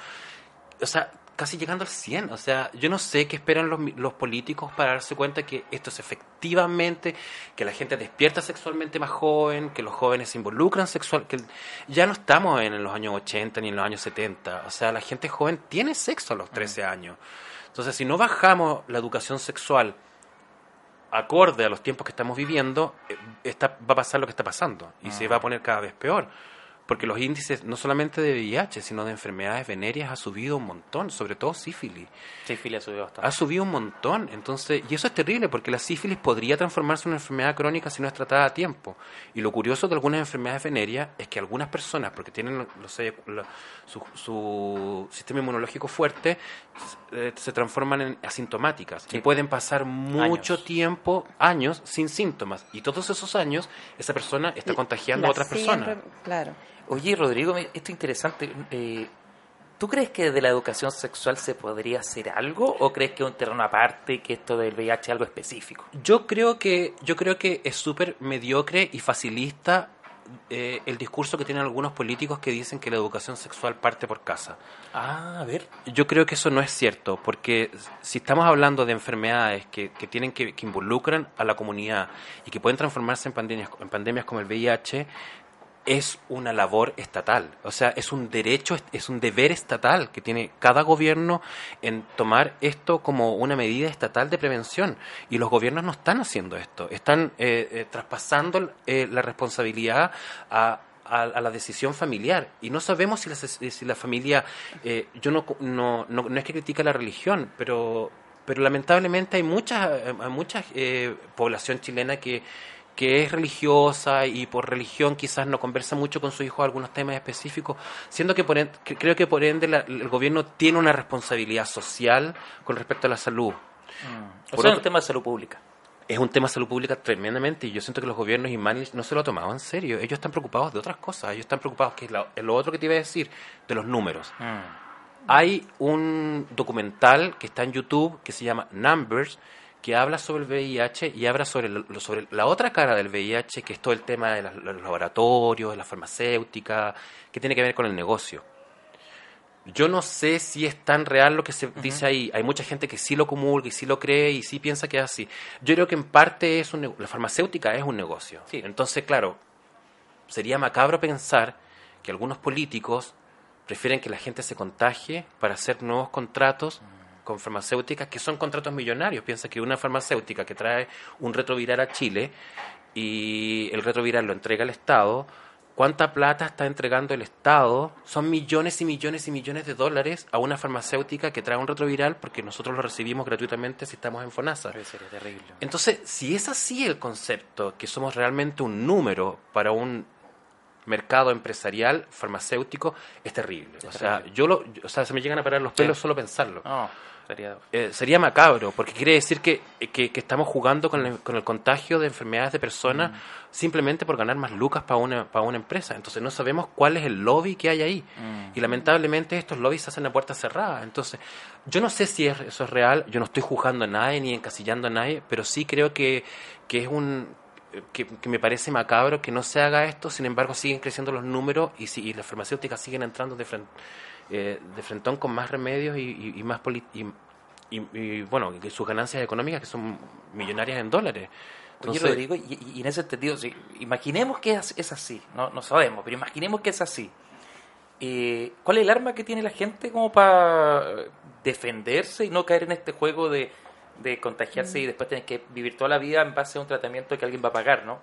[SPEAKER 4] O sea, casi llegando al 100. O sea, yo no sé qué esperan los, los, políticos para darse cuenta que esto es efectivamente, que la gente despierta sexualmente más joven, que los jóvenes se involucran sexual, que ya no estamos en los años 80 ni en los años 70. O sea, la gente joven tiene sexo a los 13 mm. años. Entonces, si no bajamos la educación sexual acorde a los tiempos que estamos viviendo, eh, está, va a pasar lo que está pasando y se va a poner cada vez peor porque los índices no solamente de VIH, sino de enfermedades venéreas ha subido un montón, sobre todo sífilis.
[SPEAKER 2] Sífilis ha subido bastante.
[SPEAKER 4] Ha subido un montón, entonces, y eso es terrible porque la sífilis podría transformarse en una enfermedad crónica si no es tratada a tiempo. Y lo curioso de algunas enfermedades venéreas es que algunas personas, porque tienen su, sistema inmunológico fuerte, eh, se transforman en asintomáticas y pueden pasar mucho tiempo, años, sin síntomas. Y todos esos años, esa persona está contagiando a otras personas.
[SPEAKER 3] Claro.
[SPEAKER 2] Oye, Rodrigo, esto es interesante. Eh, ¿Tú crees que de la educación sexual se podría hacer algo o crees que es un terreno aparte que esto del VIH es algo específico?
[SPEAKER 4] Yo creo que yo creo que es súper mediocre y facilista eh, el discurso que tienen algunos políticos que dicen que la educación sexual parte por casa.
[SPEAKER 2] Ah, a ver.
[SPEAKER 4] Yo creo que eso no es cierto, porque si estamos hablando de enfermedades que, que tienen que, que involucran a la comunidad y que pueden transformarse en pandemias, en pandemias como el VIH, es una labor estatal, o sea, es un derecho, es un deber estatal que tiene cada gobierno en tomar esto como una medida estatal de prevención. Y los gobiernos no están haciendo esto, están eh, eh, traspasando eh, la responsabilidad a, la decisión familiar. Y no sabemos si la, si la familia, yo no, no, no, es que critica la religión, pero, pero lamentablemente hay mucha, mucha población chilena que que es religiosa y por religión quizás no conversa mucho con su hijo algunos temas específicos, siendo que, por creo que por ende el gobierno tiene una responsabilidad social con respecto a la salud.
[SPEAKER 2] Mm. O sea, es un tema de salud pública.
[SPEAKER 4] Es un tema de salud pública tremendamente y yo siento que los gobiernos y managers no se lo han tomado en serio. Ellos están preocupados de otras cosas. Ellos están preocupados, que es lo, otro que te iba a decir, de los números. Mm. Hay un documental que está en YouTube que se llama Numbers, que habla sobre el VIH y habla sobre, sobre la otra cara del VIH, que es todo el tema de los laboratorios, de la farmacéutica, que tiene que ver con el negocio. Yo no sé si es tan real lo que se dice ahí. Hay mucha gente que sí lo comulga y sí lo cree y sí piensa que es así. Yo creo que en parte es un, la farmacéutica es un negocio. Entonces, claro, sería macabro pensar que algunos políticos prefieren que la gente se contagie para hacer nuevos contratos con farmacéuticas que son contratos millonarios. Piensa que una farmacéutica que trae un retroviral a Chile y el retroviral lo entrega al Estado, ¿cuánta plata está entregando el Estado? Son millones y millones y millones de dólares a una farmacéutica que trae un retroviral porque nosotros lo recibimos gratuitamente si estamos en FONASA.
[SPEAKER 2] terrible.
[SPEAKER 4] Entonces, si es así el concepto, que somos realmente un número para un mercado empresarial farmacéutico, es terrible. o sea, yo lo, o sea, se me llegan a parar los pelos solo pensarlo.
[SPEAKER 2] Sería...
[SPEAKER 4] Eh, sería macabro, porque quiere decir que, que, estamos jugando con el, con el, contagio de enfermedades de personas mm. simplemente por ganar más lucas para una, para una empresa. Entonces no sabemos cuál es el lobby que hay ahí. Mm. Y lamentablemente estos lobbies se hacen a puerta cerrada. Entonces, yo no sé si eso es real, yo no estoy juzgando a nadie ni encasillando a nadie, pero sí creo que, que es un que, me parece macabro que no se haga esto, sin embargo siguen creciendo los números y, si, y las farmacéuticas siguen entrando de frente eh, de frentón con más remedios y, más y, y, bueno, sus ganancias económicas que son millonarias en dólares.
[SPEAKER 2] Entonces, digo, y, en ese sentido, sí, imaginemos que es, así, no, no sabemos, pero imaginemos que es así. Eh, ¿Cuál es el arma que tiene la gente como para defenderse y no caer en este juego de de contagiarse y después tienes que vivir toda la vida en base a un tratamiento que alguien va a pagar, ¿no?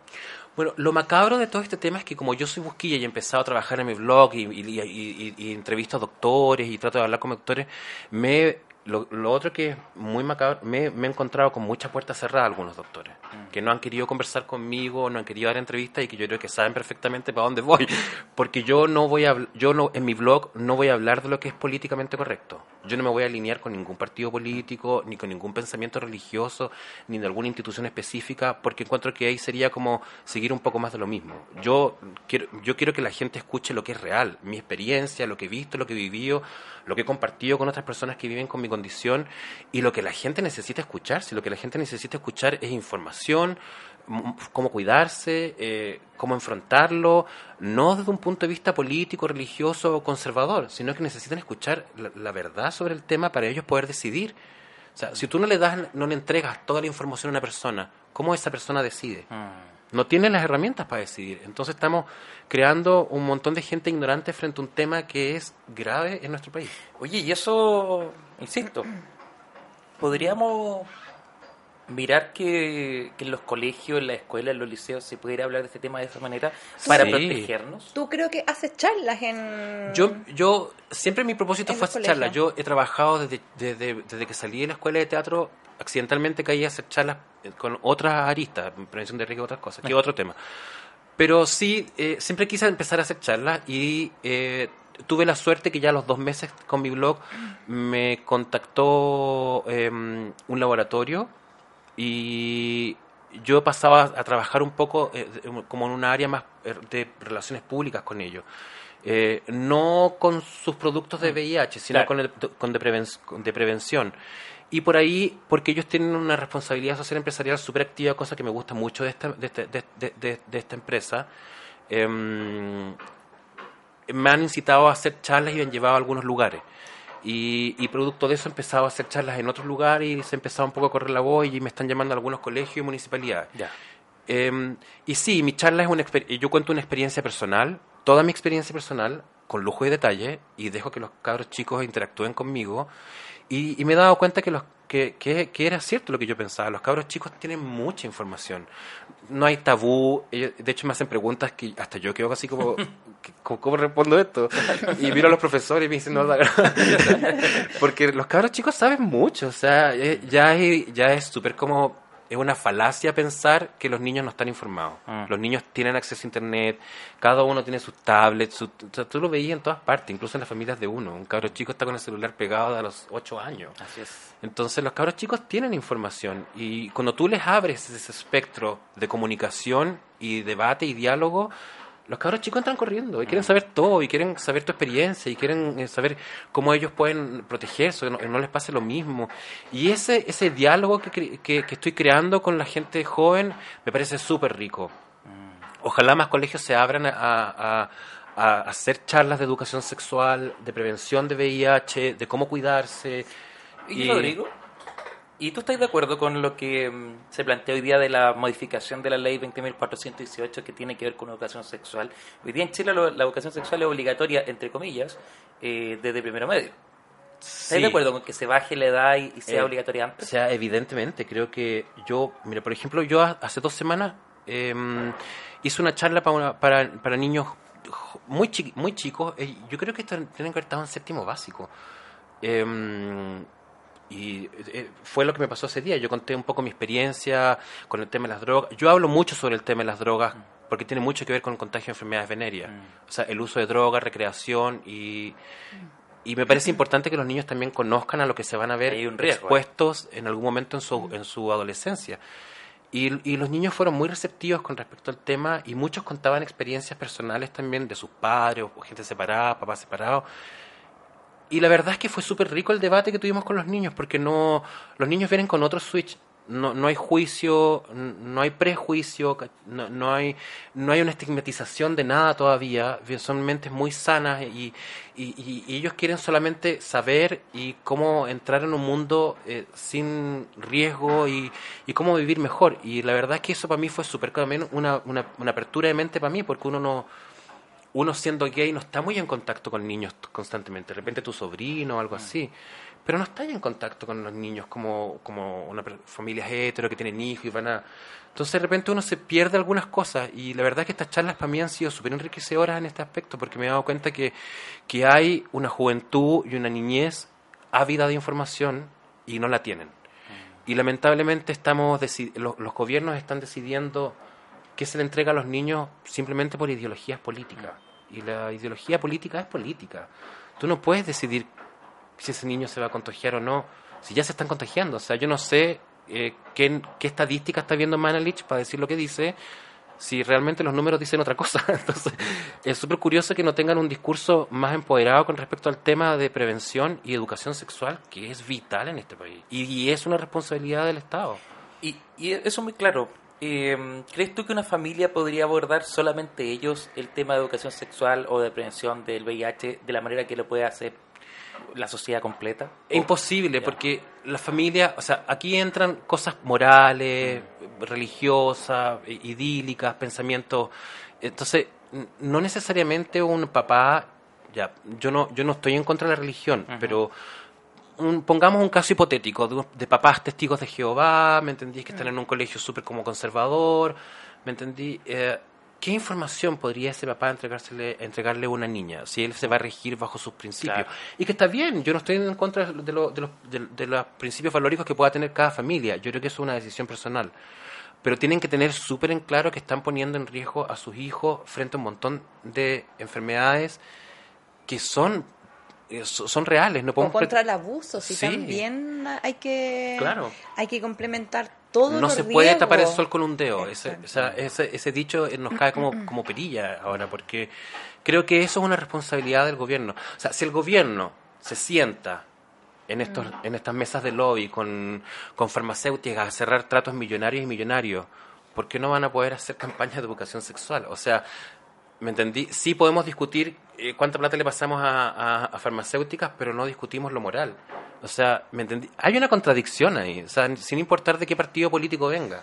[SPEAKER 4] Bueno, lo macabro de todo este tema es que como yo soy busquilla y he empezado a trabajar en mi blog y, y, y, y entrevisto a doctores y trato de hablar con doctores, me lo, lo, otro que es muy macabro, me, me, he encontrado con muchas puertas cerradas algunos doctores, mm. que no han querido conversar conmigo, no han querido dar entrevistas y que yo creo que saben perfectamente para dónde voy, porque yo no voy a, yo no, en mi blog no voy a hablar de lo que es políticamente correcto. Yo no me voy a alinear con ningún partido político, ni con ningún pensamiento religioso, ni de alguna institución específica, porque encuentro que ahí sería como seguir un poco más de lo mismo. Yo quiero, yo quiero que la gente escuche lo que es real, mi experiencia, lo que he visto, lo que he vivido, lo que he compartido con otras personas que viven con mi condición y lo que la gente necesita escuchar. Si lo que la gente necesita escuchar es información, cómo cuidarse, eh, cómo enfrentarlo, no desde un punto de vista político, religioso o conservador, sino que necesitan escuchar la, verdad sobre el tema para ellos poder decidir. O sea, si tú no le das, no le entregas toda la información a una persona, ¿cómo esa persona decide? Mm no tienen las herramientas para decidir. Entonces estamos creando un montón de gente ignorante frente a un tema que es grave en nuestro país.
[SPEAKER 2] Oye, y eso, insisto, podríamos mirar que, en los colegios, en la escuela, en los liceos se pudiera hablar de este tema de esa manera para protegernos.
[SPEAKER 3] ¿Tú creo que haces charlas en...?
[SPEAKER 4] Yo, yo siempre mi propósito fue hacer charlas. Yo he trabajado desde, desde, desde que salí de la escuela de teatro accidentalmente caí a hacer charlas eh, con otras aristas, prevención de riesgo y otras cosas, que otro tema. Pero sí, eh, siempre quise empezar a hacer charlas y eh, tuve la suerte que ya a los dos meses con mi blog me contactó em, un laboratorio y yo pasaba a trabajar un poco como en una área más de relaciones públicas con ellos. no con sus productos de VIH, mm. sino con, el, con de prevención. Y por ahí, porque ellos tienen una responsabilidad social empresarial súper activa, cosa que me gusta mucho de esta, de, este, de, de, esta empresa, em, me han incitado a hacer charlas y me han llevado a algunos lugares. Y, y, producto de eso he empezado a hacer charlas en otros lugares y se ha empezado un poco a correr la voz y me están llamando a algunos colegios y municipalidades. Eh, y sí, mi charla es una yo cuento una experiencia personal, toda mi experiencia personal, con lujo y detalle, y dejo que los cabros chicos interactúen conmigo. Y, me he dado cuenta que, los, que, que, era cierto lo que yo pensaba. Los cabros chicos tienen mucha información. No hay tabú. de hecho, me hacen preguntas que hasta yo quedo así como, ¿cómo, respondo esto? Y miro a los profesores y me dicen, no, la Porque los cabros chicos saben mucho. O sea, eh, ya es ya es súper como es una falacia pensar que los niños no están informados. Mm. Los niños tienen acceso a Internet, cada uno tiene sus tablets, su, tú lo veías en todas partes, incluso en las familias de uno. Un cabro chico está con el celular pegado a los 8 años.
[SPEAKER 2] Así es.
[SPEAKER 4] Entonces los cabros chicos tienen información y cuando tú les abres ese espectro de comunicación y debate y diálogo, los cabros chicos entran corriendo y quieren saber todo y quieren saber tu experiencia y quieren eh, saber cómo ellos pueden protegerse, que no, no les pase lo mismo. Y ese, ese diálogo que, que, estoy creando con la gente joven me parece súper rico. Mm. Ojalá más colegios se abran a, a, a, hacer charlas de educación sexual, de prevención de VIH, de cómo cuidarse.
[SPEAKER 2] ¿Y, y Rodrigo? ¿Y tú estás de acuerdo con lo que mm, se plantea hoy día de la modificación de la ley 20.418 que tiene que ver con educación sexual? Hoy día en Chile la educación sexual es obligatoria, entre comillas, eh, desde primero medio. ¿Estás de acuerdo con que se baje la edad y, sea eh, obligatoria antes?
[SPEAKER 4] O sea, evidentemente, creo que yo, mira, por ejemplo, yo hace dos semanas em, hice una charla para, para, para niños muy, muy chicos, eh, yo creo que tienen que haber estado en séptimo básico. Eh, y eh, fue lo que me pasó ese día. Yo conté un poco mi experiencia con el tema de las drogas. Yo hablo mucho sobre el tema de las drogas porque tiene mucho que ver con el contagio de enfermedades venéreas. Mm. O sea, el uso de drogas, recreación y, y me parece importante que los niños también conozcan a lo que se van a ver expuestos en algún momento en su, en su adolescencia. Y, y, los niños fueron muy receptivos con respecto al tema y muchos contaban experiencias personales también de sus padres o gente separada, papás separados y la verdad es que fue súper rico el debate que tuvimos con los niños, porque no los niños vienen con otro switch. No, no hay juicio, no hay prejuicio, no, no, hay, no hay una estigmatización de nada todavía. Son mentes muy sanas y, y, ellos quieren solamente saber y cómo entrar en un mundo eh, sin riesgo y, y, cómo vivir mejor. Y la verdad es que eso para mí fue súper también una, una, una apertura de mente para mí, porque uno no uno siendo gay no está muy en contacto con niños constantemente. De repente tu sobrino o algo así. pero no están en contacto con los niños como, como una familia hetero que tienen hijos y van a... Entonces de repente uno se pierde algunas cosas y la verdad es que estas charlas para mí han sido súper enriquecedoras en este aspecto porque me he dado cuenta que, que hay una juventud y una niñez ávida de información y no la tienen. Y lamentablemente estamos los, los gobiernos están decidiendo qué se le entrega a los niños simplemente por ideologías políticas. Y la ideología política es política. Tú no puedes decidir si ese niño se va a contagiar o no, si ya se están contagiando. O sea, yo no sé eh, qué, qué, estadística está viendo Manalich para decir lo que dice, si realmente los números dicen otra cosa. Entonces, es súper curioso que no tengan un discurso más empoderado con respecto al tema de prevención y educación sexual, que es vital en este país. Y, es una responsabilidad del Estado.
[SPEAKER 2] Y, y eso es muy claro. Eh, ¿Crees tú que una familia podría abordar solamente ellos el tema de educación sexual o de prevención del VIH de la manera que lo puede hacer la sociedad completa?
[SPEAKER 4] Es imposible, porque la familia, o sea, aquí entran cosas morales, religiosas, idílicas, pensamientos. Entonces, no necesariamente un papá, ya, yo no, yo no estoy en contra de la religión, pero pongamos un caso hipotético de, papás testigos de Jehová, ¿me entendí? Que están en un colegio súper como conservador, ¿me entendí? Eh, ¿Qué información podría ese papá entregársele, entregarle a una niña si él se va a regir bajo sus principios? Y que está bien, yo no estoy en contra de, de, los, de, los principios valóricos que pueda tener cada familia, yo creo que eso es una decisión personal. Pero tienen que tener súper en claro que están poniendo en riesgo a sus hijos frente a un montón de enfermedades que son son reales. No podemos
[SPEAKER 3] o contra el abuso, si también hay que, claro. hay que complementar todo
[SPEAKER 4] No se puede tapar el sol con un dedo. Ese, ese, ese, dicho nos cae como, como perilla ahora, porque creo que eso es una responsabilidad del gobierno. O sea, si el gobierno se sienta en, estos, mm. en estas mesas de lobby con, con farmacéuticas a cerrar tratos millonarios y millonarios, ¿por qué no van a poder hacer campañas de educación sexual? O sea, ¿Me entendí? Sí podemos discutir eh, cuánta plata le pasamos a, farmacéuticas, pero no discutimos lo moral. O sea, ¿me entendí? Hay una contradicción ahí, o sea, sin importar de qué partido político venga.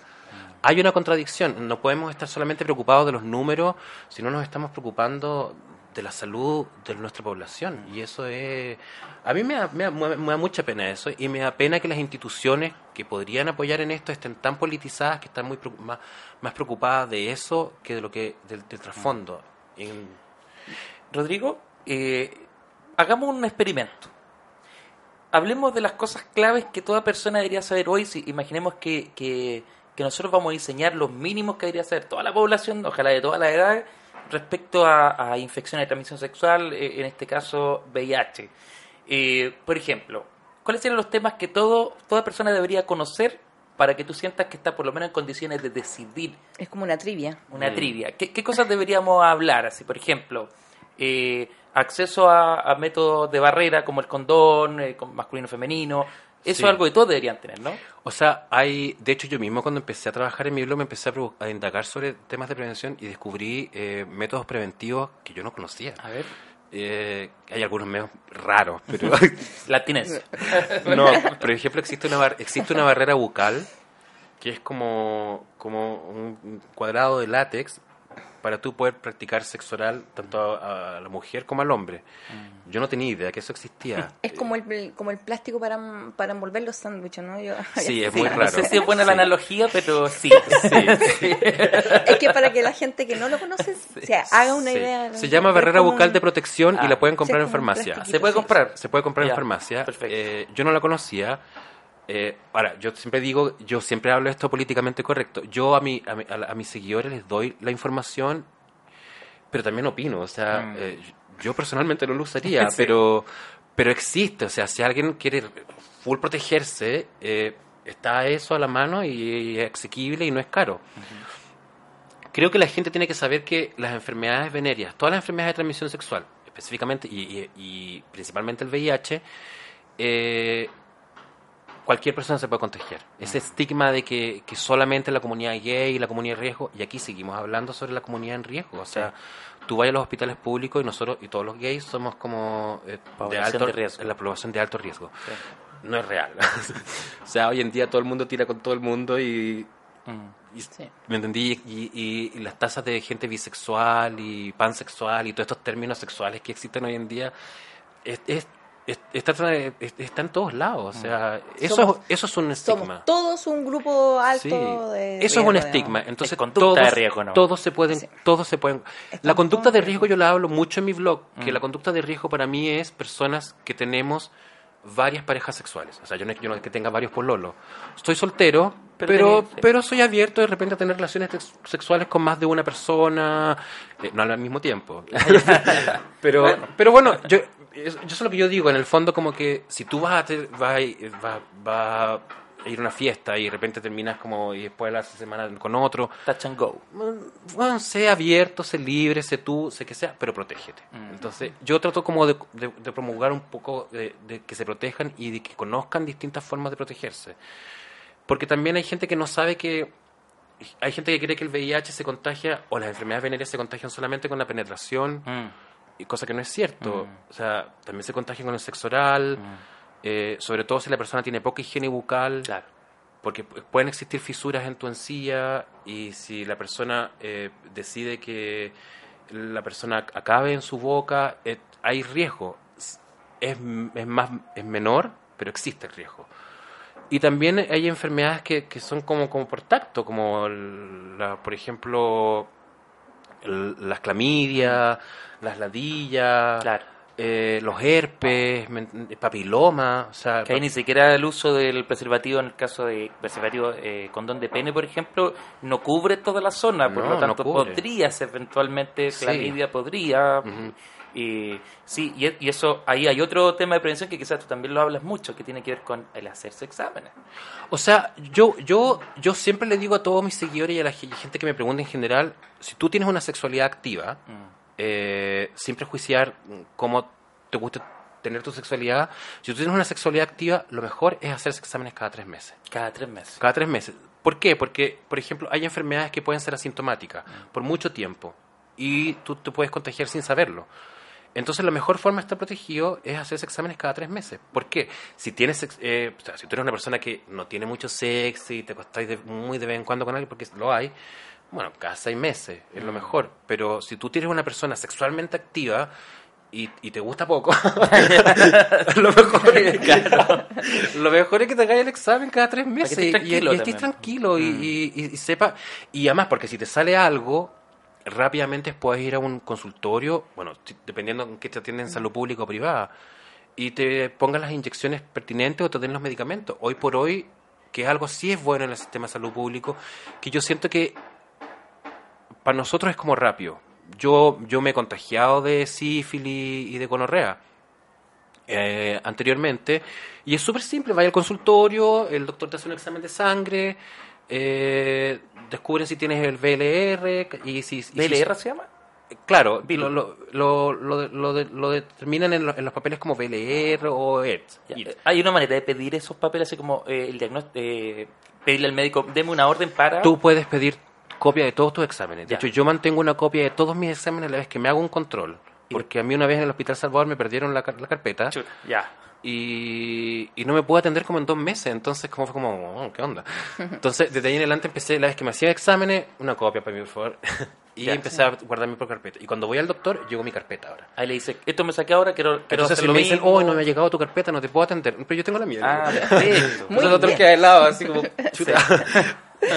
[SPEAKER 4] Hay una contradicción. No podemos estar solamente preocupados de los números, sino nos estamos preocupando de la salud de nuestra población. Y eso es... A mí me da, me, mucha pena eso y me da pena que las instituciones que podrían apoyar en esto estén tan politizadas, que están muy más, más preocupadas de eso que de lo que del, trasfondo.
[SPEAKER 2] Rodrigo, eh, hagamos un experimento. Hablemos de las cosas claves que toda persona debería saber hoy. Si imaginemos que, que, que nosotros vamos a diseñar los mínimos que debería saber toda la población, ojalá de toda la edad, respecto a, infecciones de transmisión sexual, eh, en este caso VIH. Eh, por ejemplo, ¿cuáles serían los temas que todo, toda persona debería conocer para que tú sientas que está por lo menos en condiciones de decidir?
[SPEAKER 3] Es como una trivia.
[SPEAKER 2] Una trivia. ¿Qué, cosas deberíamos hablar? Así, por ejemplo, eh, acceso a, métodos de barrera como el condón, masculino femenino, eso es algo que todos deberían tener, ¿no?
[SPEAKER 4] O sea, hay, de hecho yo mismo cuando empecé a trabajar en mi blog me empecé a, indagar sobre temas de prevención y descubrí eh, métodos preventivos que yo no conocía.
[SPEAKER 2] A ver.
[SPEAKER 4] Eh, hay algunos medios raros, pero...
[SPEAKER 2] Latines.
[SPEAKER 4] no, por ejemplo existe una, existe una barrera bucal que es como, como un cuadrado de látex para tú poder practicar sexo oral tanto a, la mujer como al hombre. Mm. Yo no tenía idea que eso existía.
[SPEAKER 3] Es como el, como el plástico para, para envolver los sándwiches, ¿no?
[SPEAKER 4] sí, es muy raro. No
[SPEAKER 2] sé si es buena la analogía, pero sí.
[SPEAKER 3] es que para que la gente que no lo conoce se haga una idea.
[SPEAKER 4] Se llama barrera bucal de protección y ah. la pueden comprar en farmacia.
[SPEAKER 2] ¿Se puede comprar?
[SPEAKER 4] Se puede comprar en farmacia. Eh, yo no la conocía. Eh, ahora, yo siempre digo, yo siempre hablo de esto políticamente correcto. Yo a, mi, a, mis seguidores les doy la información, pero también opino. O sea, mm. eh, yo personalmente no lo usaría, pero, pero existe. O sea, si alguien quiere full protegerse, eh, está eso a la mano y, es asequible y no es caro. Creo que la gente tiene que saber que las enfermedades venéreas, todas las enfermedades de transmisión sexual, específicamente y, y principalmente el VIH, eh, cualquier persona se puede contagiar. Ese estigma de que, que solamente la comunidad gay y la comunidad en riesgo, y aquí seguimos hablando sobre la comunidad en riesgo, o sea, tú vas a los hospitales públicos y nosotros y todos los gays somos como
[SPEAKER 2] eh, de alto riesgo.
[SPEAKER 4] la población de alto riesgo. No es real. o sea, hoy en día todo el mundo tira con todo el mundo y mm. ¿Me entendí? Y, y, las tasas de gente bisexual y pansexual y todos estos términos sexuales que existen hoy en día es, está, está, en todos lados. O sea, eso, eso es un estigma.
[SPEAKER 3] Somos todos un grupo alto de.
[SPEAKER 4] Eso es un estigma. Entonces, todos, de riesgo, ¿no? todos se pueden. Todos se pueden la conducta de riesgo, yo la hablo mucho en mi blog, que mm. la conducta de riesgo para mí es personas que tenemos varias parejas sexuales. O sea, yo no, yo no es que tenga varios pololos. Estoy soltero, pero, pero, soy abierto de repente a tener relaciones sexuales con más de una persona, eh, no al mismo tiempo. pero, bueno. pero bueno, yo, yo es lo que yo digo, en el fondo como que si tú vas a, vas, va, a ir a una fiesta y de repente terminas como y después de la semana con otro.
[SPEAKER 2] Touch and go.
[SPEAKER 4] Bueno, sé abierto, sé libre, sé tú, sé que sea, pero protégete. Mm. Entonces yo trato como de, de, promulgar un poco de, que se protejan y de que conozcan distintas formas de protegerse. Porque también hay gente que no sabe que hay gente que cree que el VIH se contagia o las enfermedades venéreas se contagian solamente con la penetración. Mm cosa que no es cierto. Mm. O sea, también se contagia con el sexo oral, mm. eh, sobre todo si la persona tiene poca higiene bucal, claro. porque pueden existir fisuras en tu encía y si la persona eh, decide que la persona acabe en su boca, eh, hay riesgo. Es, es, más, es menor, pero existe el riesgo. Y también hay enfermedades que, que son como, como por tacto, como, la, por ejemplo, las clamidias, las ladillas, eh, los herpes, papiloma, o sea...
[SPEAKER 2] Que ni siquiera el uso del preservativo, en el caso de preservativo eh, condón de pene, por ejemplo, no cubre toda la zona, por lo tanto podrías eventualmente, clamidia podría... Y sí, y, eso, ahí hay otro tema de prevención que quizás tú también lo hablas mucho, que tiene que ver con el hacerse exámenes.
[SPEAKER 4] O sea, yo, yo, yo siempre le digo a todos mis seguidores y a la gente que me pregunta en general, si tú tienes una sexualidad activa, mm. eh, sin prejuiciar cómo te gusta tener tu sexualidad, si tú tienes una sexualidad activa, lo mejor es hacerse exámenes cada tres meses.
[SPEAKER 2] Cada tres meses.
[SPEAKER 4] Cada tres meses. ¿Por qué? Porque, por ejemplo, hay enfermedades que pueden ser asintomáticas mm. por mucho tiempo y tú te puedes contagiar sin saberlo. Entonces la mejor forma de estar protegido es hacerse exámenes cada tres meses. ¿Por qué? Si tienes, eh, o sea, si tú eres una persona que no tiene mucho sexo y te acostáis muy de vez en cuando con alguien, porque lo hay, bueno, cada seis meses es lo mm. mejor. Pero si tú tienes una persona sexualmente activa y, te gusta poco, lo, mejor es, lo mejor es que te hagas el examen cada tres meses y, estés tranquilo, y, mm. y sepa. Y además, porque si te sale algo, rápidamente puedes ir a un consultorio, bueno, dependiendo en qué te atienden en salud pública o privada, y te pongan las inyecciones pertinentes o te den los medicamentos. Hoy por hoy, que algo sí es bueno en el sistema de salud público, que yo siento que para nosotros es como rápido. Yo, yo me he contagiado de sífilis y de gonorrea. Eh, anteriormente y es súper simple, vaya al consultorio, el doctor te hace un examen de sangre, eh, descubren si tienes el VLR y si...
[SPEAKER 2] ¿VLR se llama?
[SPEAKER 4] Claro, lo, lo, lo, lo, lo, determinan en, los papeles como VLR o ERTS.
[SPEAKER 2] ¿Hay una manera de pedir esos papeles, así como eh, el diagnóstico, eh, pedirle al médico, deme una orden para...
[SPEAKER 4] Tú puedes pedir copia de todos tus exámenes. De hecho, yo mantengo una copia de todos mis exámenes a la vez que me hago un control. Porque a mí una vez en el Hospital Salvador me perdieron la, la carpeta.
[SPEAKER 2] Ya
[SPEAKER 4] y, y, no me pude atender como en dos meses, entonces como fue como, oh, ¿qué onda? Entonces desde ahí en adelante empecé, la vez que me hacía exámenes, una copia para mí, por favor, y empecé a guardar mi propia carpeta. Y cuando voy al doctor, llevo mi carpeta ahora.
[SPEAKER 2] Ahí le dice, esto me saqué ahora, quiero, quiero
[SPEAKER 4] Entonces si me dicen, oh, no me ha llegado tu carpeta, no te puedo atender, pero yo tengo la mía. Ah, perfecto. Entonces el doctor queda al lado, así como, chuta.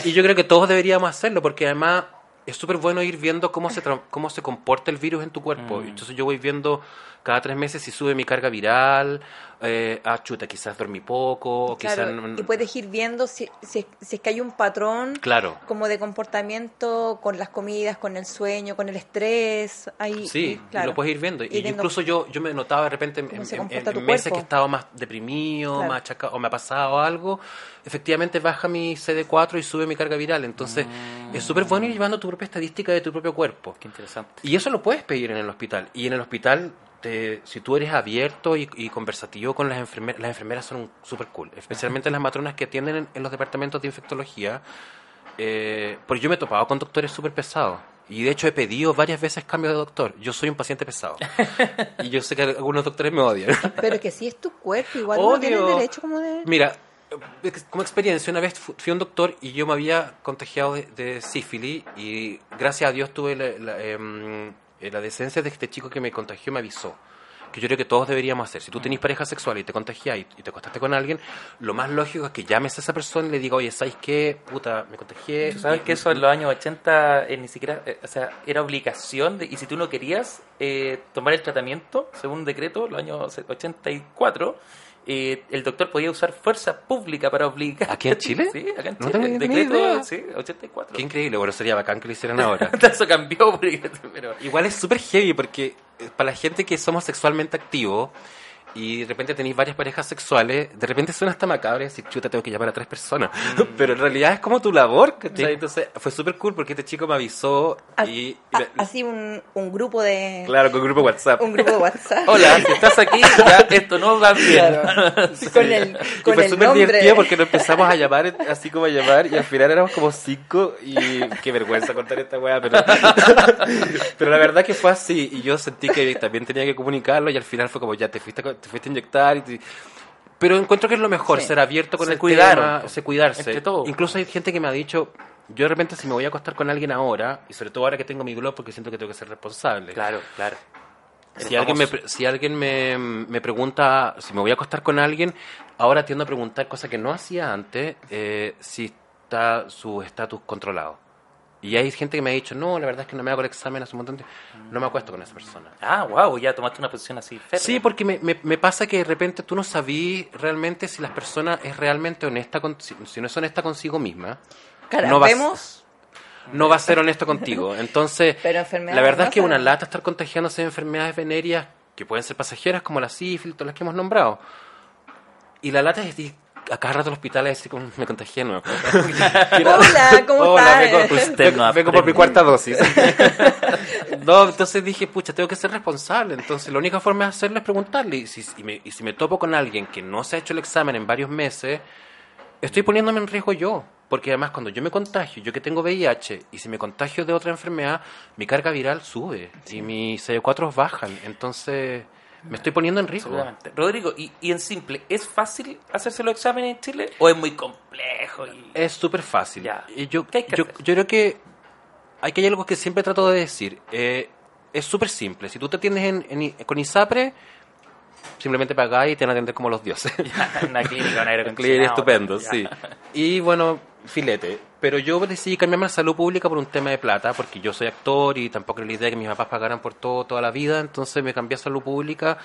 [SPEAKER 4] y yo creo que todos deberíamos hacerlo, porque además es súper bueno ir viendo cómo se, cómo se comporta el virus en tu cuerpo. Mm. Entonces yo voy viendo cada tres meses si sube mi carga viral, eh, ah, chuta, quizás dormí poco,
[SPEAKER 3] Y puedes ir viendo si, si, es que hay un patrón
[SPEAKER 4] claro.
[SPEAKER 3] como de comportamiento con las comidas, con el sueño, con el estrés. Ahí,
[SPEAKER 4] sí, lo puedes ir viendo. y incluso yo, yo me notaba de repente en, meses que estaba más deprimido, más achacado, o me ha pasado algo, efectivamente baja mi CD4 y sube mi carga viral. Entonces, mm. es súper bueno ir llevando tu propia estadística de tu propio cuerpo.
[SPEAKER 2] Qué interesante.
[SPEAKER 4] Y eso lo puedes pedir en el hospital. Y en el hospital si tú eres abierto y, conversativo con las enfermeras, las enfermeras son súper cool, especialmente las matronas que atienden en, los departamentos de infectología, eh, porque yo me he topado con doctores súper pesados. Y de hecho he pedido varias veces cambio de doctor. Yo soy un paciente pesado. y yo sé que algunos doctores me odian.
[SPEAKER 3] Pero que si es tu cuerpo, igual no tienes derecho como de...
[SPEAKER 4] Mira, como experiencia, una vez fui a un doctor y yo me había contagiado de, sífilis y gracias a Dios tuve la, em, eh, la decencia de este chico que me contagió me avisó. que yo creo que todos deberíamos hacer. Si tú tenés pareja sexual y te contagias y, te acostaste con alguien, lo más lógico es que llames a esa persona y le digas, oye, ¿sabes qué? Puta, me contagié.
[SPEAKER 2] ¿Sabes que eso en los años 80 eh, ni siquiera, eh, o sea, era obligación de, y si tú no querías eh, tomar el tratamiento, según un decreto, los años 84, eh, el doctor podía usar fuerza pública para obligar.
[SPEAKER 4] ¿Aquí en Chile?
[SPEAKER 2] Sí, acá en
[SPEAKER 4] No
[SPEAKER 2] Chile. decreto,
[SPEAKER 4] idea.
[SPEAKER 2] sí, 84.
[SPEAKER 4] Qué increíble, bueno, sería bacán que lo hicieran ahora.
[SPEAKER 2] Eso cambió, porque- pero
[SPEAKER 4] Igual es súper heavy porque eh, para la gente que somos sexualmente activos y de repente tenéis varias parejas sexuales, de repente suena hasta macabro y decir, chuta, tengo que llamar a tres personas. Pero en realidad es como tu labor, ¿cachai?
[SPEAKER 2] Sí.
[SPEAKER 4] Entonces fue súper cool porque este chico me avisó
[SPEAKER 3] A-
[SPEAKER 4] y... y
[SPEAKER 3] a-
[SPEAKER 4] me-
[SPEAKER 3] así un, un grupo de
[SPEAKER 4] claro, con grupo WhatsApp.
[SPEAKER 3] un grupo de WhatsApp.
[SPEAKER 2] Hola, si estás aquí, ya esto no va bien.
[SPEAKER 3] con el,
[SPEAKER 4] Y
[SPEAKER 3] con
[SPEAKER 4] fue
[SPEAKER 3] el
[SPEAKER 4] súper divertido porque nos empezamos a llamar, así como a llamar, y al final éramos como cinco, y qué vergüenza contar esta weá, pero, pero la verdad que fue así, y yo sentí que también tenía que comunicarlo, y al final fue como, ya te fuiste, a- te fuiste a inyectar, y te- pero encuentro que es lo mejor,
[SPEAKER 3] Sí.
[SPEAKER 4] ser abierto con
[SPEAKER 2] Se
[SPEAKER 4] el
[SPEAKER 2] cuidaron,
[SPEAKER 4] tema, se cuidarse.
[SPEAKER 2] entre todos.
[SPEAKER 4] Incluso hay gente que me ha dicho, yo de repente si me voy a acostar con alguien ahora, y sobre todo ahora que tengo mi globo, porque siento que tengo que ser responsable.
[SPEAKER 2] Claro, claro.
[SPEAKER 4] Si alguien, me, pre- si alguien me, me pregunta si me voy a acostar con alguien, ahora tiendo a preguntar, cosa que no hacía antes, eh, si está su estatus controlado. Y hay gente que me ha dicho, no, la verdad es que no me hago el examen hace un montón de No me acuesto con esa persona.
[SPEAKER 2] Ah, wow, ya tomaste una posición así. férrea.
[SPEAKER 4] Sí, porque me, me, me pasa que de repente tú no sabís realmente si las personas es realmente honesta, con, si, si no es honesta consigo misma.
[SPEAKER 3] Cara,
[SPEAKER 4] no va a-
[SPEAKER 3] vemos,
[SPEAKER 4] no va a ser honesto contigo. Entonces,
[SPEAKER 3] Pero
[SPEAKER 4] la verdad es que
[SPEAKER 3] no
[SPEAKER 4] una lata estar contagiándose de enfermedades venéreas que pueden ser pasajeras como la sífilis, todas las que hemos nombrado. Y la lata es a cada rato al hospital a decir como me contagié de nuevo.
[SPEAKER 3] Hola, ¿cómo
[SPEAKER 4] Hola,
[SPEAKER 3] estás?
[SPEAKER 4] vengo,
[SPEAKER 2] Usted no
[SPEAKER 4] vengo- vengo por mi cuarta dosis. no, entonces dije, pucha, tengo que ser responsable. Entonces la única forma de hacerlo es preguntarle. Y si, y me, y si me topo con alguien que no se ha hecho el examen en varios meses, estoy poniéndome en riesgo yo. Porque además cuando yo me contagio, yo que tengo VIH, y si me contagio de otra enfermedad, mi carga viral sube y mis CD4 bajan. Entonces me estoy poniendo en riesgo.
[SPEAKER 2] Rodrigo, y, y en simple, ¿es fácil hacerse los exámenes en Chile o es muy complejo? Y...
[SPEAKER 4] Es súper fácil.
[SPEAKER 2] Ya.
[SPEAKER 4] Y yo,
[SPEAKER 2] ¿Qué hay que
[SPEAKER 4] yo,
[SPEAKER 2] hacer?
[SPEAKER 4] yo creo que hay que hay algo que siempre trato de decir. Eh, es súper simple. Si tú te atiendes en, con ISAPRE, simplemente pagáis y te van a atender como los dioses.
[SPEAKER 2] una clínica, un
[SPEAKER 4] cliente estupendo, sí. Y bueno, filete. Pero yo decidí cambiarme a salud pública por un tema de plata, porque yo soy actor y tampoco era la idea que mis papás pagaran por todo toda la vida, entonces me cambié a salud pública.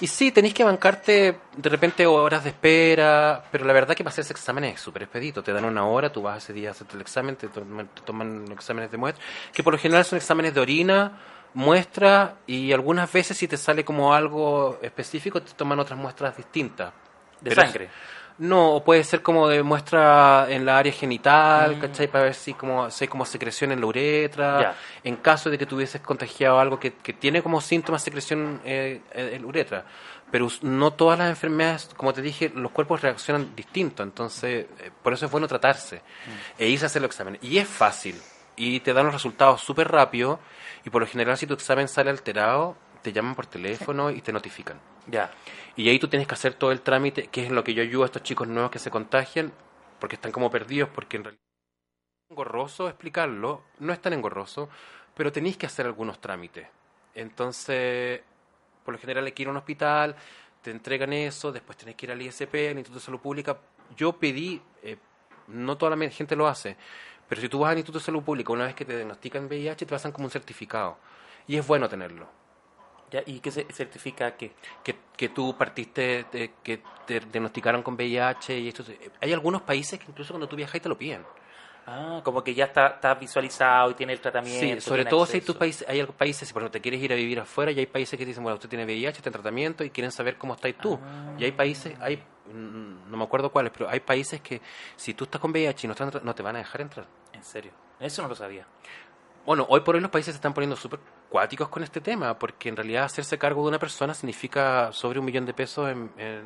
[SPEAKER 4] Y sí, tenéis que bancarte de repente horas de espera, pero la verdad que para hacer ese examen es súper expedito. Te dan una hora, tú vas ese día a hacerte el examen, te toman, te toman los exámenes de muestra, que por lo general son exámenes de orina, muestra, y algunas veces si te sale como algo específico, te toman otras muestras distintas.
[SPEAKER 2] De
[SPEAKER 4] Pero es-
[SPEAKER 2] sangre.
[SPEAKER 4] No, o puede ser como de muestra en la área genital,
[SPEAKER 2] Mm.
[SPEAKER 4] ¿cachai? Para ver si, como, si hay como secreción en la uretra. En caso de que tuvieses contagiado algo que, que tiene como síntomas secreción eh, en la uretra. Pero no todas las enfermedades, como te dije, los cuerpos reaccionan distinto. Entonces, eh, por eso es bueno tratarse
[SPEAKER 2] Mm.
[SPEAKER 4] e irse a hacer los exámenes. Y es fácil. Y te dan los resultados súper rápido. Y por lo general, si tu examen sale alterado, te llaman por teléfono y te notifican.
[SPEAKER 2] Ya.
[SPEAKER 4] Y ahí tú tienes que hacer todo el trámite, que es lo que yo ayudo a estos chicos nuevos que se contagian, porque están como perdidos, porque en realidad es engorroso explicarlo, no es tan engorroso, pero tenéis que hacer algunos trámites. Entonces, por lo general hay que ir a un hospital, te entregan eso, después tenés que ir al ISP, al Instituto de Salud Pública. Yo pedí, eh, no toda la gente lo hace, pero si tú vas al Instituto de Salud Pública, una vez que te diagnostican VIH, te pasan como un certificado. Y es bueno tenerlo.
[SPEAKER 2] Ya. ¿Y qué se certifica qué?
[SPEAKER 4] que, que tú partiste, de- que te diagnosticaron con VIH y esto. Hay algunos países que incluso cuando tú viajas te lo piden.
[SPEAKER 2] Ah, como que ya está, está visualizado y tiene el tratamiento.
[SPEAKER 4] Sí, sobre todo si hay,
[SPEAKER 2] acceso.
[SPEAKER 4] tus países, hay países, si por ejemplo te quieres ir a vivir afuera y hay países que te dicen, bueno, usted tiene VIH, está en tratamiento y quieren saber cómo estás tú.
[SPEAKER 2] Ah.
[SPEAKER 4] Y hay países, hay no me acuerdo cuáles, pero hay países que si tú estás con VIH y no, estás no te van a dejar entrar.
[SPEAKER 2] En serio. Eso no lo sabía.
[SPEAKER 4] Bueno, hoy por hoy los países se están poniendo súper cuáticos con este tema, porque en realidad hacerse cargo de una persona significa sobre un millón de pesos en, en-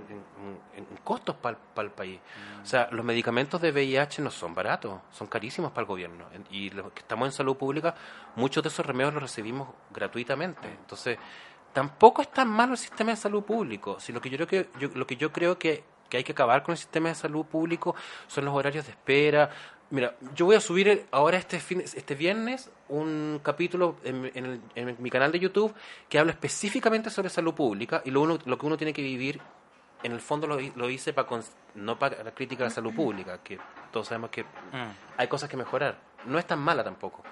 [SPEAKER 4] en- en costos para el país. O sea, los medicamentos de VIH no son baratos, son carísimos para el gobierno. Y los que estamos en salud pública, muchos de esos remedios los recibimos gratuitamente. Entonces, tampoco es tan malo el sistema de salud público. Si lo que yo creo que, yo- lo que, yo creo que, que hay que acabar con el sistema de salud público son los horarios de espera. Mira, yo voy a subir ahora este fin, este viernes un capítulo en, mi canal de YouTube que habla específicamente sobre salud pública y lo, uno, lo que uno tiene que vivir. En el fondo lo, lo hice para no para la crítica a la salud pública, que todos sabemos que mm. hay cosas que mejorar. No es tan mala tampoco.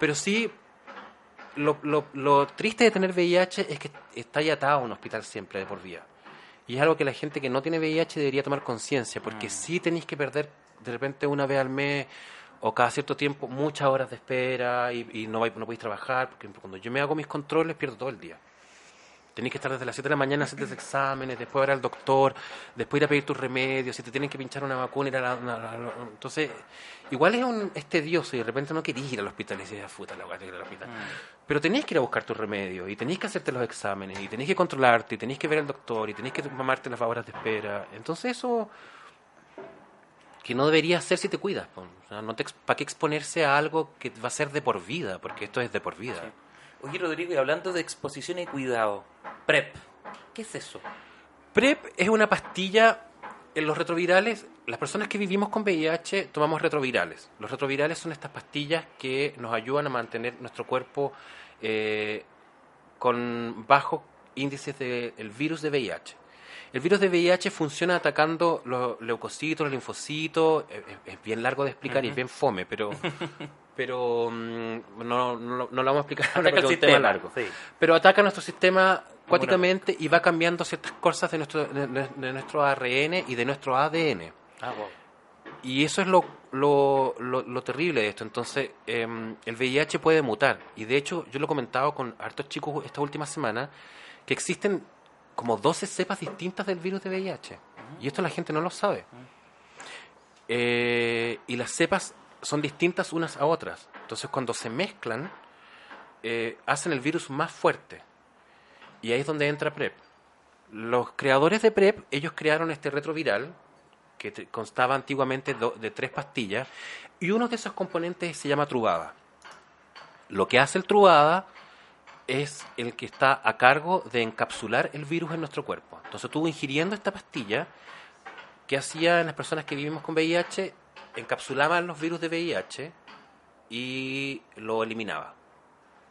[SPEAKER 4] Pero sí, lo, lo, lo triste de tener VIH es que está ya atado a un hospital siempre de por vida. Y es algo que la gente que no tiene VIH debería tomar conciencia, porque mm. sí tenéis que perder de repente una vez al mes o cada cierto tiempo muchas horas de espera y, no, no podéis trabajar, porque cuando yo me hago mis controles pierdo todo el día. Tenéis que estar desde las 7 de la mañana haciendo exámenes, después ver al doctor, después ir a pedir tus remedios, si te tienen que pinchar una vacuna, ir a la, entonces, igual es, un, es tedioso y de repente no querís ir al hospital y decís, ah, puta la ir al hospital. Mm. Pero tenéis que ir a buscar tus remedios y tenéis que hacerte los exámenes y tenéis que controlarte y tenéis que ver al doctor y tenéis que mamarte las horas de espera. Entonces eso que no debería ser si te cuidas. no ¿Para qué exponerse a algo que va a ser de por vida? Porque esto es de por vida.
[SPEAKER 2] Oye, Rodrigo, y hablando de exposición y cuidado, PrEP, ¿qué es eso?
[SPEAKER 4] PrEP es una pastilla en los retrovirales. Las personas que vivimos con VIH tomamos retrovirales. Los retrovirales son estas pastillas que nos ayudan a mantener nuestro cuerpo eh, con bajos índices del virus de VIH. El virus de VIH funciona atacando los leucocitos, los linfocitos. Es, bien largo de explicar y es bien fome, pero pero mm, no, no, lo vamos a explicar ahora porque es un tema largo. Pero ataca nuestro sistema cuáticamente y va cambiando ciertas cosas de nuestro, de, nuestro ARN y de nuestro ADN. Ah, y eso es lo, lo, lo, terrible de esto. Entonces, em, el VIH puede mutar. Y de hecho, yo lo he comentado con hartos chicos esta última semana, que existen como 12 cepas distintas del virus de VIH. Y esto la gente no lo sabe. Eh, y las cepas son distintas unas a otras. Entonces cuando se mezclan, eh, hacen el virus más fuerte. Y ahí es donde entra PrEP. Los creadores de PrEP, ellos crearon este retroviral, que constaba antiguamente de tres pastillas, y uno de esos componentes se llama trubada. Lo que hace el trubada es el que está a cargo de encapsular el virus en nuestro cuerpo. Entonces tú ingiriendo esta pastilla, ¿qué hacían las personas que vivimos con VIH? Encapsulaban los virus de VIH y lo eliminaba.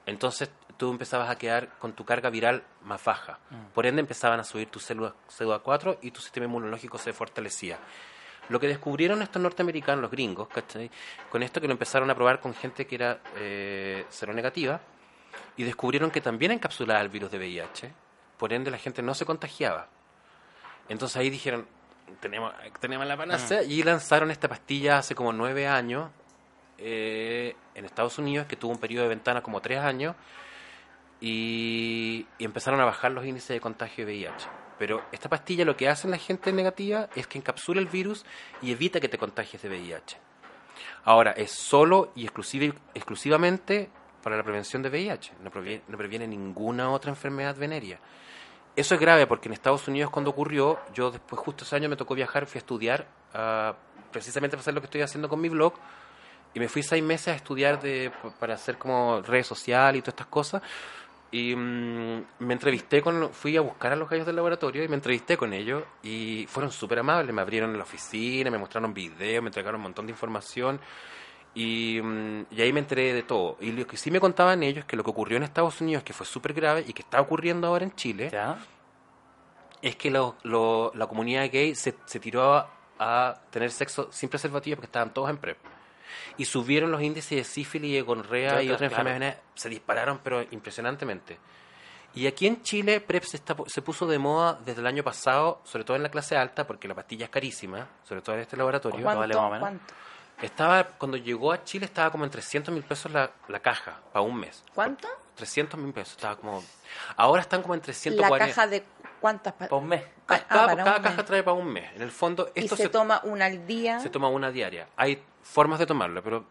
[SPEAKER 4] Entonces tú empezabas a quedar con tu carga viral más baja. Mm. Por ende empezaban a subir tus células CD4 y tu sistema inmunológico se fortalecía. Lo que descubrieron estos norteamericanos, los gringos, con esto que lo empezaron a probar con gente que era eh, seronegativa, y descubrieron que también encapsulaba el virus de VIH, por ende la gente no se contagiaba. Entonces ahí dijeron, tenemos, tenemos la panacea, y lanzaron esta pastilla hace como nueve años eh, en Estados Unidos, que tuvo un periodo de ventana como tres años, y, y, empezaron a bajar los índices de contagio de VIH. Pero esta pastilla lo que hace en la gente negativa es que encapsula el virus y evita que te contagies de VIH. Ahora, es solo y exclusivamente para la prevención de VIH, no previene, ninguna otra enfermedad venérea. Eso es grave porque en Estados Unidos cuando ocurrió, yo después justo ese año me tocó viajar, fui a estudiar, uh, precisamente para hacer lo que estoy haciendo con mi blog, y me fui seis meses a estudiar de, para hacer como redes sociales y todas estas cosas, y mm, me entrevisté con, fui a buscar a los gallos del laboratorio y me entrevisté con ellos, y fueron súper amables, me abrieron la oficina, me mostraron videos, me entregaron un montón de información, Mm, y, ahí me enteré de todo. Y lo que sí me contaban ellos es que lo que ocurrió en Estados Unidos, que fue súper grave y que está ocurriendo ahora en Chile, es que la comunidad gay se, tiró a, tener sexo sin preservativo porque estaban todos en PrEP. Y subieron los índices de sífilis, y gonorrea y otras enfermedades, se dispararon, pero impresionantemente. Y aquí en Chile PrEP se, se puso de moda desde el año pasado, sobre todo en la clase alta, porque la pastilla es carísima, sobre todo en este laboratorio.
[SPEAKER 3] ¿Cuánto?
[SPEAKER 4] Estaba, cuando llegó a Chile estaba como en 300 mil pesos la, la caja, para un mes.
[SPEAKER 3] ¿Cuánto?
[SPEAKER 4] 300 mil pesos, estaba como... Ahora están como en 340.
[SPEAKER 3] ¿La caja de cuántas?
[SPEAKER 2] Para un mes.
[SPEAKER 4] Ah, cada, caja trae para un mes. En el fondo...
[SPEAKER 3] Esto ¿Y se, toma una al día?
[SPEAKER 4] Se toma una diaria. Hay formas de tomarlo, pero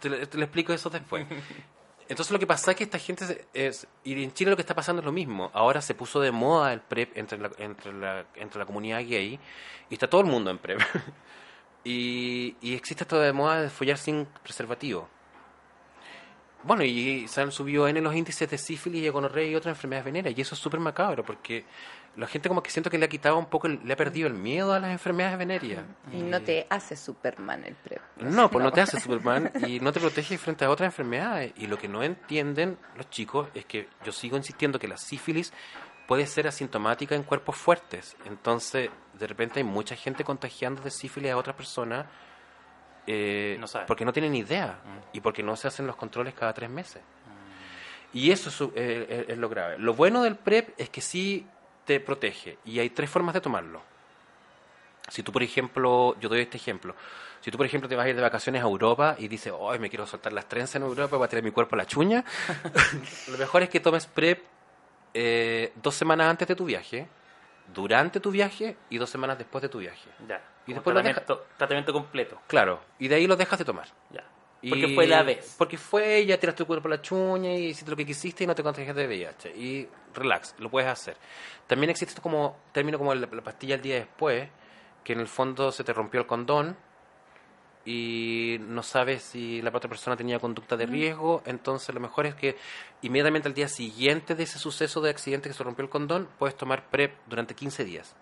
[SPEAKER 4] te, le explico eso después. Entonces lo que pasa es que esta gente es, y en Chile lo que está pasando es lo mismo. Ahora se puso de moda el PrEP entre la, entre la, entre la comunidad gay y está todo el mundo en PrEP. Y, existe esto de moda de follar sin preservativo. Bueno, y se han subido en los índices de sífilis y gonorrea y otras enfermedades venéreas. Y eso es súper macabro porque la gente como que siento que le ha quitado un poco, le ha perdido el miedo a las enfermedades venéreas.
[SPEAKER 3] Y no te hace Superman el PrEP.
[SPEAKER 4] No, pues no te hace Superman y no te protege frente a otras enfermedades. Y lo que no entienden los chicos es que yo sigo insistiendo que la sífilis puede ser asintomática en cuerpos fuertes. Entonces, de repente hay mucha gente contagiando de sífilis a otras personas eh,
[SPEAKER 2] No
[SPEAKER 4] porque no tienen idea y porque no se hacen los controles cada tres meses. Y eso es, eh, eh, es lo grave. Lo bueno del PrEP es que sí te protege y hay tres formas de tomarlo. Si tú, por ejemplo, yo doy este ejemplo. Si tú, por ejemplo, te vas a ir de vacaciones a Europa y dices, hoy me quiero soltar las trenzas en Europa para tirar mi cuerpo a la chuña, lo mejor es que tomes PrEP eh, dos semanas antes de tu viaje, durante tu viaje y dos semanas después de tu viaje.
[SPEAKER 2] Ya.
[SPEAKER 4] Y después
[SPEAKER 2] tratamiento, tratamiento completo.
[SPEAKER 4] Claro, y de ahí lo dejas de tomar.
[SPEAKER 2] Ya.
[SPEAKER 4] Y-
[SPEAKER 2] Porque fue la vez.
[SPEAKER 4] Porque fue, ya tiraste tu cuerpo a la chuña y hiciste lo que quisiste y no te contagiaste de VIH. Y relax, lo puedes hacer. También existe esto como término como la, la pastilla el día después, que en el fondo se te rompió el condón y no sabes si la otra persona tenía conducta de riesgo, entonces lo mejor es que inmediatamente al día siguiente de ese suceso de accidente que se rompió el condón, puedes tomar PrEP durante 15 días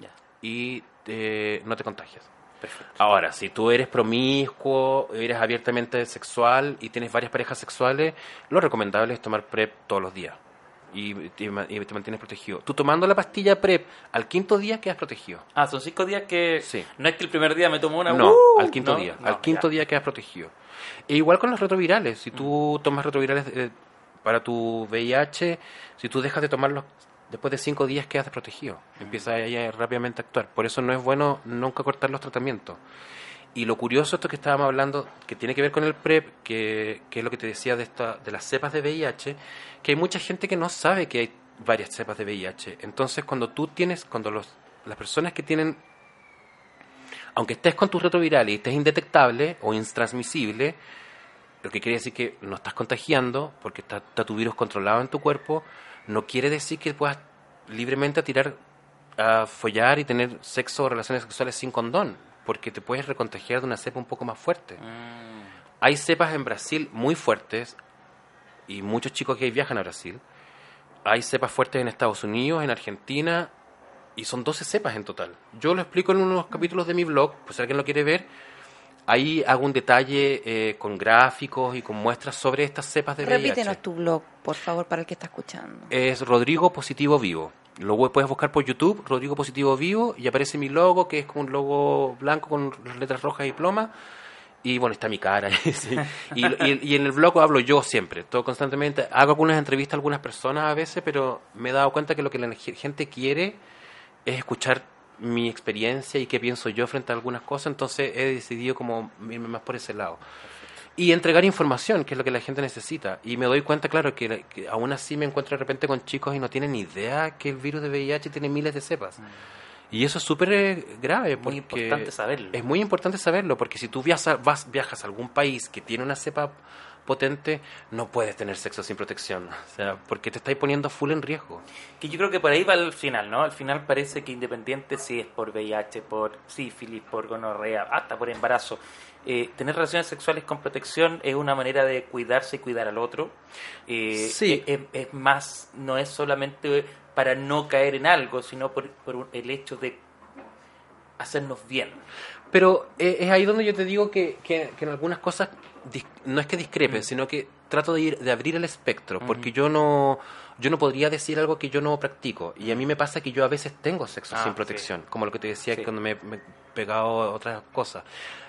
[SPEAKER 2] Ya.
[SPEAKER 4] y eh, no te contagias.
[SPEAKER 2] Perfecto.
[SPEAKER 4] Ahora, si tú eres promiscuo, eres abiertamente sexual y tienes varias parejas sexuales, lo recomendable es tomar PrEP todos los días y te, y te mantienes protegido. Tú tomando la pastilla PrEP al quinto día quedas protegido.
[SPEAKER 2] Ah, son cinco días que...
[SPEAKER 4] Sí.
[SPEAKER 2] No es que el primer día me tomo una...
[SPEAKER 4] No,
[SPEAKER 2] ¡uh!
[SPEAKER 4] al quinto
[SPEAKER 2] No,
[SPEAKER 4] día.
[SPEAKER 2] no,
[SPEAKER 4] al quinto
[SPEAKER 2] ya.
[SPEAKER 4] día quedas protegido. E igual con los retrovirales. Si
[SPEAKER 2] Mm.
[SPEAKER 4] tú tomas retrovirales eh, para tu VIH, si tú dejas de tomarlos después de cinco días quedas desprotegido.
[SPEAKER 2] Mm.
[SPEAKER 4] Empieza ella rápidamente a actuar. Por eso no es bueno nunca cortar los tratamientos. Y lo curioso, esto que estábamos hablando, que tiene que ver con el PrEP, que, que es lo que te decía de, esta, de las cepas de VIH, que hay mucha gente que no sabe que hay varias cepas de VIH. Entonces, cuando tú tienes, cuando los, las personas que tienen aunque estés con tus retrovirales y estés indetectable o intransmisible, lo que quiere decir que no estás contagiando porque está, está tu virus controlado en tu cuerpo, no quiere decir que puedas libremente tirar a follar y tener sexo o relaciones sexuales sin condón, porque te puedes recontagiar de una cepa un poco más fuerte.
[SPEAKER 2] Mm,
[SPEAKER 4] Hay cepas en Brasil muy fuertes y muchos chicos que viajan a Brasil. Hay cepas fuertes en Estados Unidos, en Argentina y son 12 cepas en total. Yo lo explico en unos capítulos de mi blog, pues si alguien lo quiere ver. Ahí hago un detalle eh, con gráficos y con muestras sobre estas cepas de VIH.
[SPEAKER 3] Repítenos tu blog, por favor, para el que está escuchando.
[SPEAKER 4] Es Rodrigo Positivo Vivo. Lo pu- puedes buscar por YouTube, Rodrigo Positivo Vivo, y aparece mi logo, que es como un logo blanco con letras rojas y plomas. Y bueno, está mi cara. y, en el blog hablo yo siempre, todo constantemente. Hago algunas entrevistas a algunas personas a veces, pero me he dado cuenta que lo que la ge- gente quiere es escuchar mi experiencia y qué pienso yo frente a algunas cosas. Entonces he decidido como irme más por ese lado y entregar información, que es lo que la gente necesita. Y me doy cuenta, claro, que, que aún así me encuentro de repente con chicos y no tienen ni idea que el virus de VIH tiene miles de cepas. Y eso es súper eh, grave.
[SPEAKER 2] Mm. Muy
[SPEAKER 4] porque
[SPEAKER 2] importante saberlo.
[SPEAKER 4] Es muy importante saberlo, porque si tú viajas, vas, viajas a algún país que tiene una cepa potente, no puedes tener sexo sin protección. O sea, porque te estáis poniendo full en riesgo.
[SPEAKER 2] Que yo creo que por ahí va al final, ¿no? Al final parece que independiente si es por VIH, por sífilis, por gonorrea, hasta por embarazo, eh, tener relaciones sexuales con protección es una manera de cuidarse y cuidar al otro. Eh,
[SPEAKER 4] Sí.
[SPEAKER 2] Es, es más, no es solamente para no caer en algo, sino por, por el hecho de hacernos bien.
[SPEAKER 4] Pero eh, es ahí donde yo te digo que, que- que en algunas cosas no es que discrepe, sino que trato de, ir, de abrir el espectro, porque yo no yo no podría decir algo que yo no practico. Y a mí me pasa que yo a veces tengo sexo
[SPEAKER 2] Ah,
[SPEAKER 4] sin
[SPEAKER 2] sí.
[SPEAKER 4] protección, como lo que te decía
[SPEAKER 2] Sí.
[SPEAKER 4] cuando me, me he pegado otras cosas.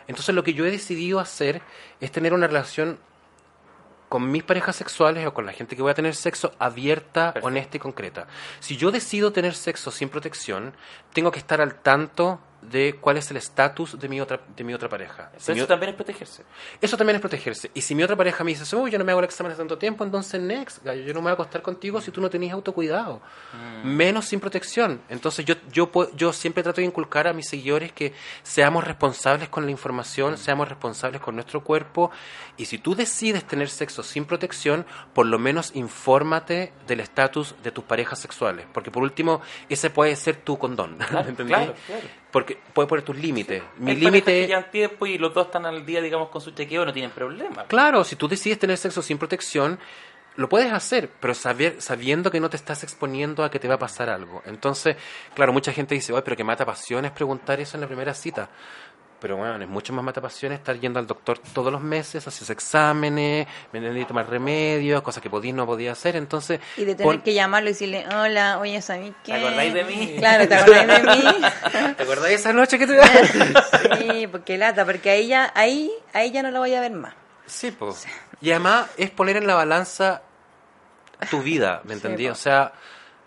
[SPEAKER 4] Entonces lo que yo he decidido hacer es tener una relación con mis parejas sexuales o con la gente que voy a tener sexo abierta,
[SPEAKER 2] Perfecto.
[SPEAKER 4] honesta y concreta. Si yo decido tener sexo sin protección, tengo que estar al tanto de cuál es el estatus de mi otra de mi otra pareja. Si
[SPEAKER 2] Pero
[SPEAKER 4] mi
[SPEAKER 2] eso también es protegerse.
[SPEAKER 4] eso también es protegerse. Y si mi otra pareja me dice, uy, yo no me hago el examen hace tanto tiempo, entonces next, gallo, yo no me voy a acostar contigo si tú no tenés autocuidado. Menos sin protección. Entonces yo, yo, yo siempre trato de inculcar a mis seguidores que seamos responsables con la información, seamos responsables con nuestro cuerpo. Y si tú decides tener sexo sin protección, por lo menos infórmate del estatus de tus parejas sexuales. Porque por último, ese puede ser tu condón. ¿entendí?
[SPEAKER 2] claro, claro.
[SPEAKER 4] Porque puede poner tus límites. Mi límite
[SPEAKER 2] llevan tiempo y los dos están al día, digamos, con su chequeo, no tienen problema.
[SPEAKER 4] Claro, si tú decides tener sexo sin protección, lo puedes hacer, pero saber, sabiendo que no te estás exponiendo a que te va a pasar algo. Entonces, claro, mucha gente dice, oye, pero que mata pasión es preguntar eso en la primera cita. Pero bueno, es mucho más matapasión estar yendo al doctor todos los meses, haces exámenes, me entendí tomar remedios, cosas que podías no podía hacer, entonces...
[SPEAKER 3] Y de tener que llamarlo y decirle, hola, oye, ¿sabes qué?
[SPEAKER 2] ¿Te acordáis de mí?
[SPEAKER 3] Claro, ¿te acordáis de mí?
[SPEAKER 4] ¿Te acordáis de esa noche que te...
[SPEAKER 3] sí, porque lata, porque ahí ya, ahí, ahí ya no la voy a ver más.
[SPEAKER 4] Sí, pues. Y además es poner en la balanza tu vida, ¿me entendí? o sea,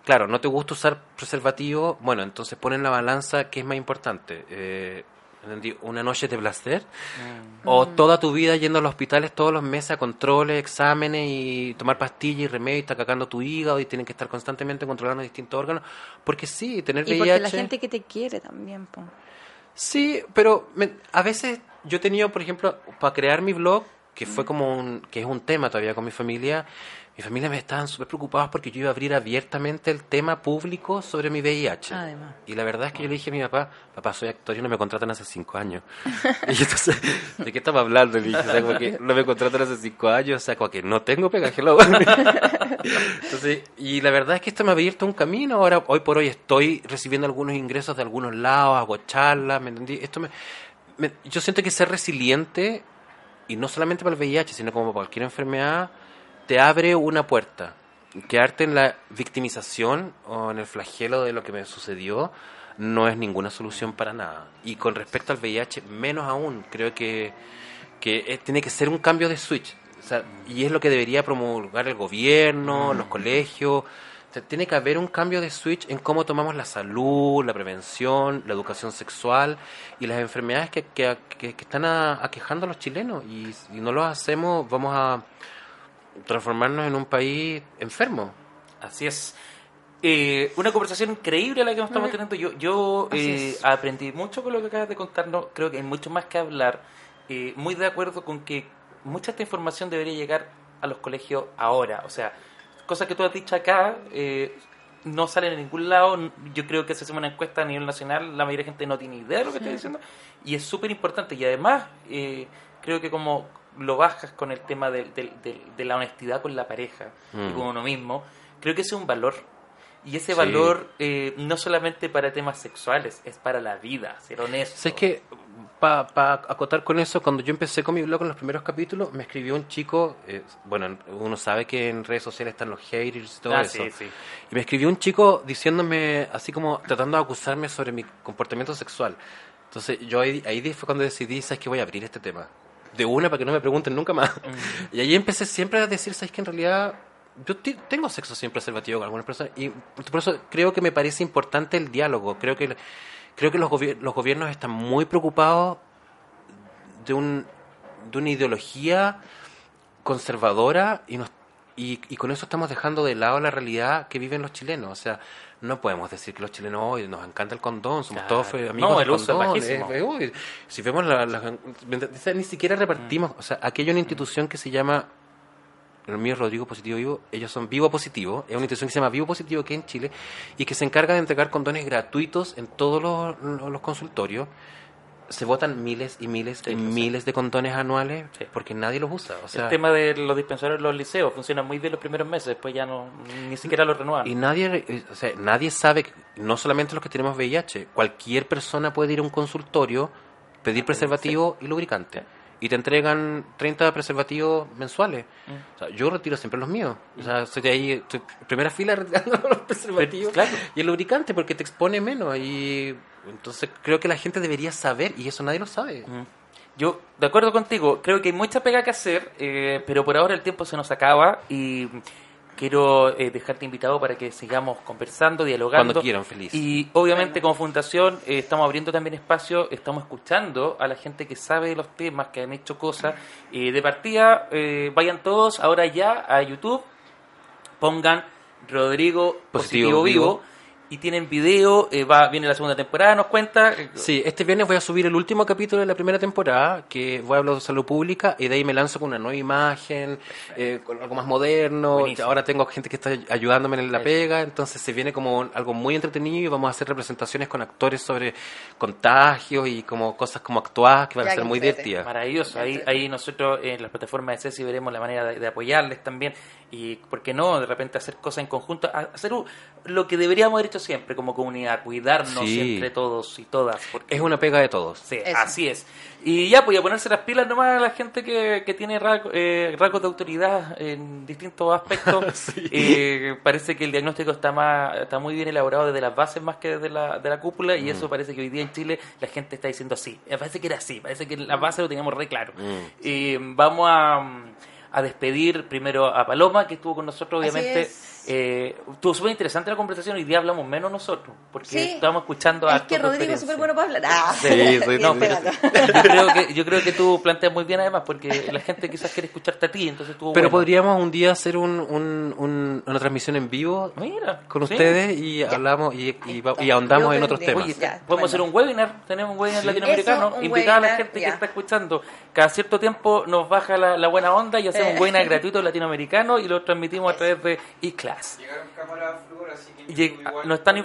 [SPEAKER 4] claro, no te gusta usar preservativo, bueno, entonces pon en la balanza qué es más importante. Eh, una noche de placer mm. o toda tu vida yendo a los hospitales todos los meses a controles, exámenes y tomar pastillas y remedios y está cagando tu hígado y tienen que estar constantemente controlando distintos órganos porque sí, tener
[SPEAKER 3] y porque la gente que te quiere también po.
[SPEAKER 4] sí, pero a veces yo he tenido por ejemplo para crear mi blog que fue mm. como un que es un tema todavía con mi familia mi familia me estaban súper preocupados porque yo iba a abrir abiertamente el tema público sobre mi VIH.
[SPEAKER 3] Además.
[SPEAKER 4] Y la verdad es que yo le dije a mi papá, papá, soy actor y no me contratan hace cinco años. y entonces, ¿de qué estaba hablando? Le dije, o sea, como que no me contratan hace cinco años, o sea, como que no tengo pega, entonces, y la verdad es que esto me ha abierto un camino. Ahora, hoy por hoy estoy recibiendo algunos ingresos de algunos lados, hago charlas, ¿me entendí? Esto me, yo siento que ser resiliente, y no solamente para el VIH, sino como para cualquier enfermedad, te abre una puerta. Quedarte en la victimización o en el flagelo de lo que me sucedió no es ninguna solución para nada. Y con respecto al VIH, menos aún. Creo que, que tiene que ser un cambio de switch. y es lo que debería promulgar el gobierno, los colegios. tiene que haber un cambio de switch en cómo tomamos la salud, la prevención, la educación sexual y las enfermedades que, que, están aquejando a los chilenos. Y si no lo hacemos, vamos a transformarnos en un país enfermo.
[SPEAKER 2] Así es. Eh, una conversación increíble la que nos estamos teniendo. Yo, yo eh, aprendí mucho con lo que acabas de contarnos. Creo que hay mucho más que hablar. Eh, muy de acuerdo con que mucha de esta información debería llegar a los colegios ahora. O sea, cosas que tú has dicho acá no salen en ningún lado. Yo creo que si hacemos una encuesta a nivel nacional, la mayoría de gente no tiene idea de lo que estoy diciendo. Y es súper importante. Y además, creo que como lo bajas con el tema de, de, la honestidad con la pareja y mm. con uno mismo, creo que ese es un valor. Y ese valor eh, no solamente para temas sexuales, es para la vida, ser honesto.
[SPEAKER 4] Es que, para pa acotar con eso, cuando yo empecé con mi blog en los primeros capítulos, me escribió un chico, eh, bueno, uno sabe que en redes sociales están los haters y todo ah, eso. Y me escribió un chico diciéndome, así como tratando de acusarme sobre mi comportamiento sexual. Entonces yo ahí, ahí fue cuando decidí, ¿sabes que Voy a abrir este tema de una para que no me pregunten nunca más. Mm. Y ahí empecé siempre a decir, ¿sabes que en realidad yo tengo sexo sin preservativo con algunas personas? Y por eso creo que me parece importante el diálogo. Creo que, creo que los, los gobiernos están muy preocupados de, un, de una ideología conservadora y, nos, y, y con eso estamos dejando de lado la realidad que viven los chilenos. O sea, no podemos decir que los chilenos hoy nos encanta el condón, somos todos amigos no, el uso condón. si vemos la, ni siquiera repartimos, o sea, aquí hay una institución que se llama el mío es Rodrigo Positivo Vivo, ellos son Vivo Positivo, es una institución que se llama Vivo Positivo que en Chile y que se encarga de entregar condones gratuitos en todos los consultorios se votan miles y miles y miles de condones anuales porque nadie los usa. O sea,
[SPEAKER 2] el tema de los dispensarios en los liceos funciona muy bien los primeros meses, después ya no ni siquiera los renuevan.
[SPEAKER 4] Y nadie, o sea, nadie sabe, no solamente los que tenemos VIH, cualquier persona puede ir a un consultorio, pedir preservativo y lubricante y te entregan 30 preservativos mensuales. Mm. O sea, yo retiro siempre los míos. O sea, soy de ahí, estoy primera fila retirando los preservativos y el lubricante porque te expone menos. Y entonces creo que la gente debería saber y eso nadie lo sabe. Mm.
[SPEAKER 2] Yo, de acuerdo contigo, creo que hay mucha pega que hacer, eh, pero por ahora el tiempo se nos acaba y quiero eh, dejarte invitado para que sigamos conversando, dialogando.
[SPEAKER 4] Cuando quieran, feliz.
[SPEAKER 2] Y obviamente como fundación eh, estamos abriendo también espacio, estamos escuchando a la gente que sabe de los temas, que han hecho cosas. Eh, de partida, vayan todos ahora ya a YouTube, pongan Rodrigo Positivo, Vivo y tienen video, eh, va viene la segunda temporada, nos cuenta.
[SPEAKER 4] Sí, este viernes voy a subir el último capítulo de la primera temporada, que voy a hablar de salud pública, y de ahí me lanzo con una nueva imagen, eh, con algo más moderno. Ahora tengo gente que está ayudándome en la pega, entonces se viene como algo muy entretenido y vamos a hacer representaciones con actores sobre contagios y como cosas como actuadas que van a ser muy divertidas.
[SPEAKER 2] Maravilloso, ahí, ahí nosotros en las plataformas de Ceci veremos la manera de, de apoyarles también y, ¿por qué no?, de repente hacer cosas en conjunto, hacer lo que deberíamos haber hecho siempre como comunidad, cuidarnos entre todos y todas.
[SPEAKER 4] Porque... Es una pega de todos.
[SPEAKER 2] Sí, así es. Y ya, pues a ponerse las pilas nomás a la gente que, que tiene eh, rasgos de autoridad en distintos aspectos. eh, parece que el diagnóstico está más está muy bien elaborado desde las bases más que desde la, de la cúpula y mm. eso parece que hoy día en Chile la gente está diciendo así. Parece que era así, parece que la base lo teníamos re claro. Mm. Y vamos a, a despedir primero a Paloma, que estuvo con nosotros obviamente eh, estuvo súper interesante la conversación. Hoy día hablamos menos nosotros, porque estábamos escuchando a.
[SPEAKER 3] Es que Rodrigo es súper bueno para hablar.
[SPEAKER 2] Ah. Sí, sí, no, pero yo, creo que, yo creo que tú planteas muy bien, además, porque la gente quizás quiere escucharte a ti. entonces tú
[SPEAKER 4] Pero podríamos un día hacer un, un, una transmisión en vivo Mira, con ustedes y hablamos y, y, ahondamos en otros temas.
[SPEAKER 2] podemos hacer un webinar. Tenemos un webinar latinoamericano. invitar a la gente que está escuchando. Cada cierto tiempo nos baja la, la buena onda y hacemos un webinar gratuito latinoamericano y lo transmitimos a través de iCloud. Llegaron cámaras nos, están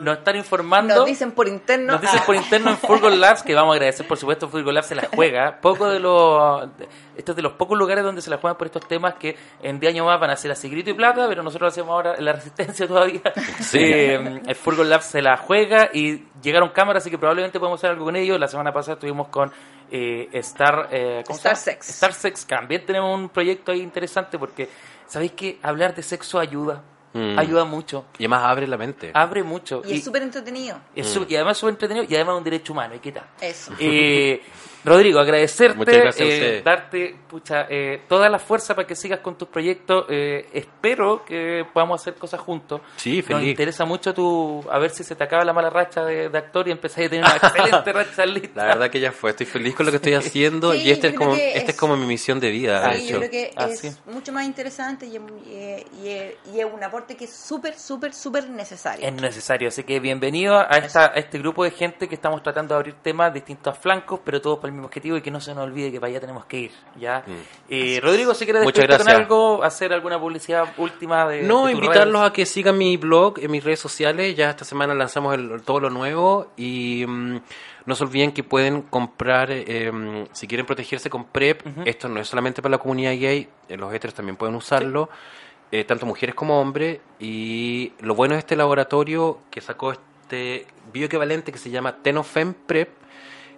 [SPEAKER 2] nos están informando.
[SPEAKER 3] Nos dicen por interno.
[SPEAKER 2] Nos dicen por interno en Furgon Labs, que vamos a agradecer, por supuesto, Furgon Labs se la juega. Poco de los. Esto es de los pocos lugares donde se la juegan por estos temas que en 10 años más van a ser así grito y plata, pero nosotros hacemos ahora la resistencia todavía. Sí. Eh, el Furgon Labs se la juega y llegaron cámaras, así que probablemente podemos hacer algo con ellos. La semana pasada estuvimos con eh, Star, eh,
[SPEAKER 3] Star Sex.
[SPEAKER 2] Star Sex. También tenemos un proyecto ahí interesante porque ¿Sabéis que hablar de sexo ayuda? Mm. Ayuda mucho.
[SPEAKER 4] Y además abre la mente.
[SPEAKER 2] Abre mucho.
[SPEAKER 3] Y, es súper entretenido.
[SPEAKER 2] Mm. y además es súper entretenido y además es un derecho humano. ¿Y qué tal? Eso. Eh, Rodrigo, agradecerte, eh, darte pucha, eh, toda la fuerza para que sigas con tus proyectos. Eh, espero que podamos hacer cosas juntos.
[SPEAKER 4] Sí, feliz.
[SPEAKER 2] Nos interesa mucho tu, a ver si se te acaba la mala racha de, actor y empezás a tener una excelente racha lista.
[SPEAKER 4] La verdad que ya fue, estoy feliz con lo que estoy haciendo y este es como, este es, como mi misión de vida.
[SPEAKER 3] Sí, yo creo que ah, es mucho más interesante y, y, es un aporte que es súper, súper, súper necesario.
[SPEAKER 2] Es necesario, así que bienvenido a, esta, a este grupo de gente que estamos tratando de abrir temas distintos flancos, pero todos para el mismo objetivo y que no se nos olvide que para allá tenemos que ir. ¿ya? Mm. Eh, Rodrigo, si quieres despedirte con algo, hacer alguna publicidad última de.
[SPEAKER 4] No, invitarlos a que sigan mi blog en mis redes sociales. Ya esta semana lanzamos todo lo nuevo y. Mm, no se olviden que pueden comprar, eh, si quieren protegerse con PrEP, esto no es solamente para la comunidad gay, eh, los heteros también pueden usarlo, tanto mujeres como hombres. Y lo bueno de este laboratorio que sacó este bioequivalente que se llama Tenofem PrEP,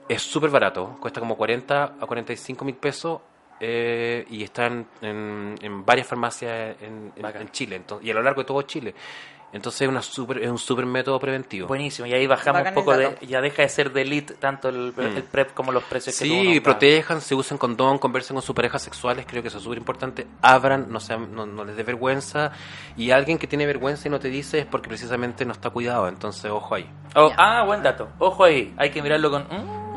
[SPEAKER 4] es súper barato, cuesta como 40 a 45 mil pesos eh, y está en, en, varias farmacias en, en Chile entonces, y a lo largo de todo Chile. Entonces es, una super, es un super método preventivo.
[SPEAKER 2] Buenísimo, y ahí bajamos un poco de, ya deja de ser de elite tanto el, mm. PrEP como los precios
[SPEAKER 4] sí, que Sí, protejan, se usen condón, conversen con sus parejas sexuales, creo que eso es súper importante. Abran, no, sean, no, les dé vergüenza. Y alguien que tiene vergüenza y no te dice es porque precisamente no está cuidado, entonces ojo ahí.
[SPEAKER 2] Oh, ah, buen dato, ojo ahí, hay que mirarlo con... Mm,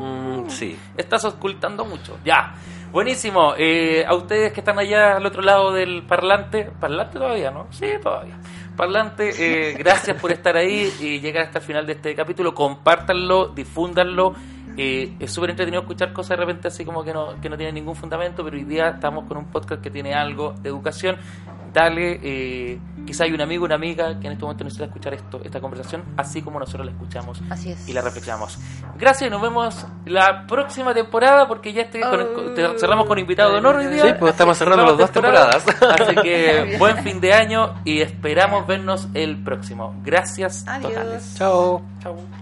[SPEAKER 4] sí.
[SPEAKER 2] Estás ocultando mucho, ya. Buenísimo. Eh, a ustedes que están allá al otro lado del parlante, parlante todavía, ¿no? Sí, todavía. Parlante, eh, gracias por estar ahí y llegar hasta el final de este capítulo. Compártanlo, difúndanlo. Eh, es súper entretenido escuchar cosas de repente así como que no, que no tienen ningún fundamento, pero hoy día estamos con un podcast que tiene algo de educación dale, eh, quizá hay un amigo, una amiga que en este momento necesita escuchar esto, esta conversación, así como nosotros la escuchamos y la reflexionamos. Gracias, nos vemos la próxima temporada porque ya este, oh. cerramos con invitado de honor hoy día.
[SPEAKER 4] Sí, pues estamos cerrando las dos temporadas.
[SPEAKER 2] Así que buen fin de año y esperamos vernos el próximo. Gracias
[SPEAKER 3] Adiós.
[SPEAKER 4] Chao.
[SPEAKER 2] Chao.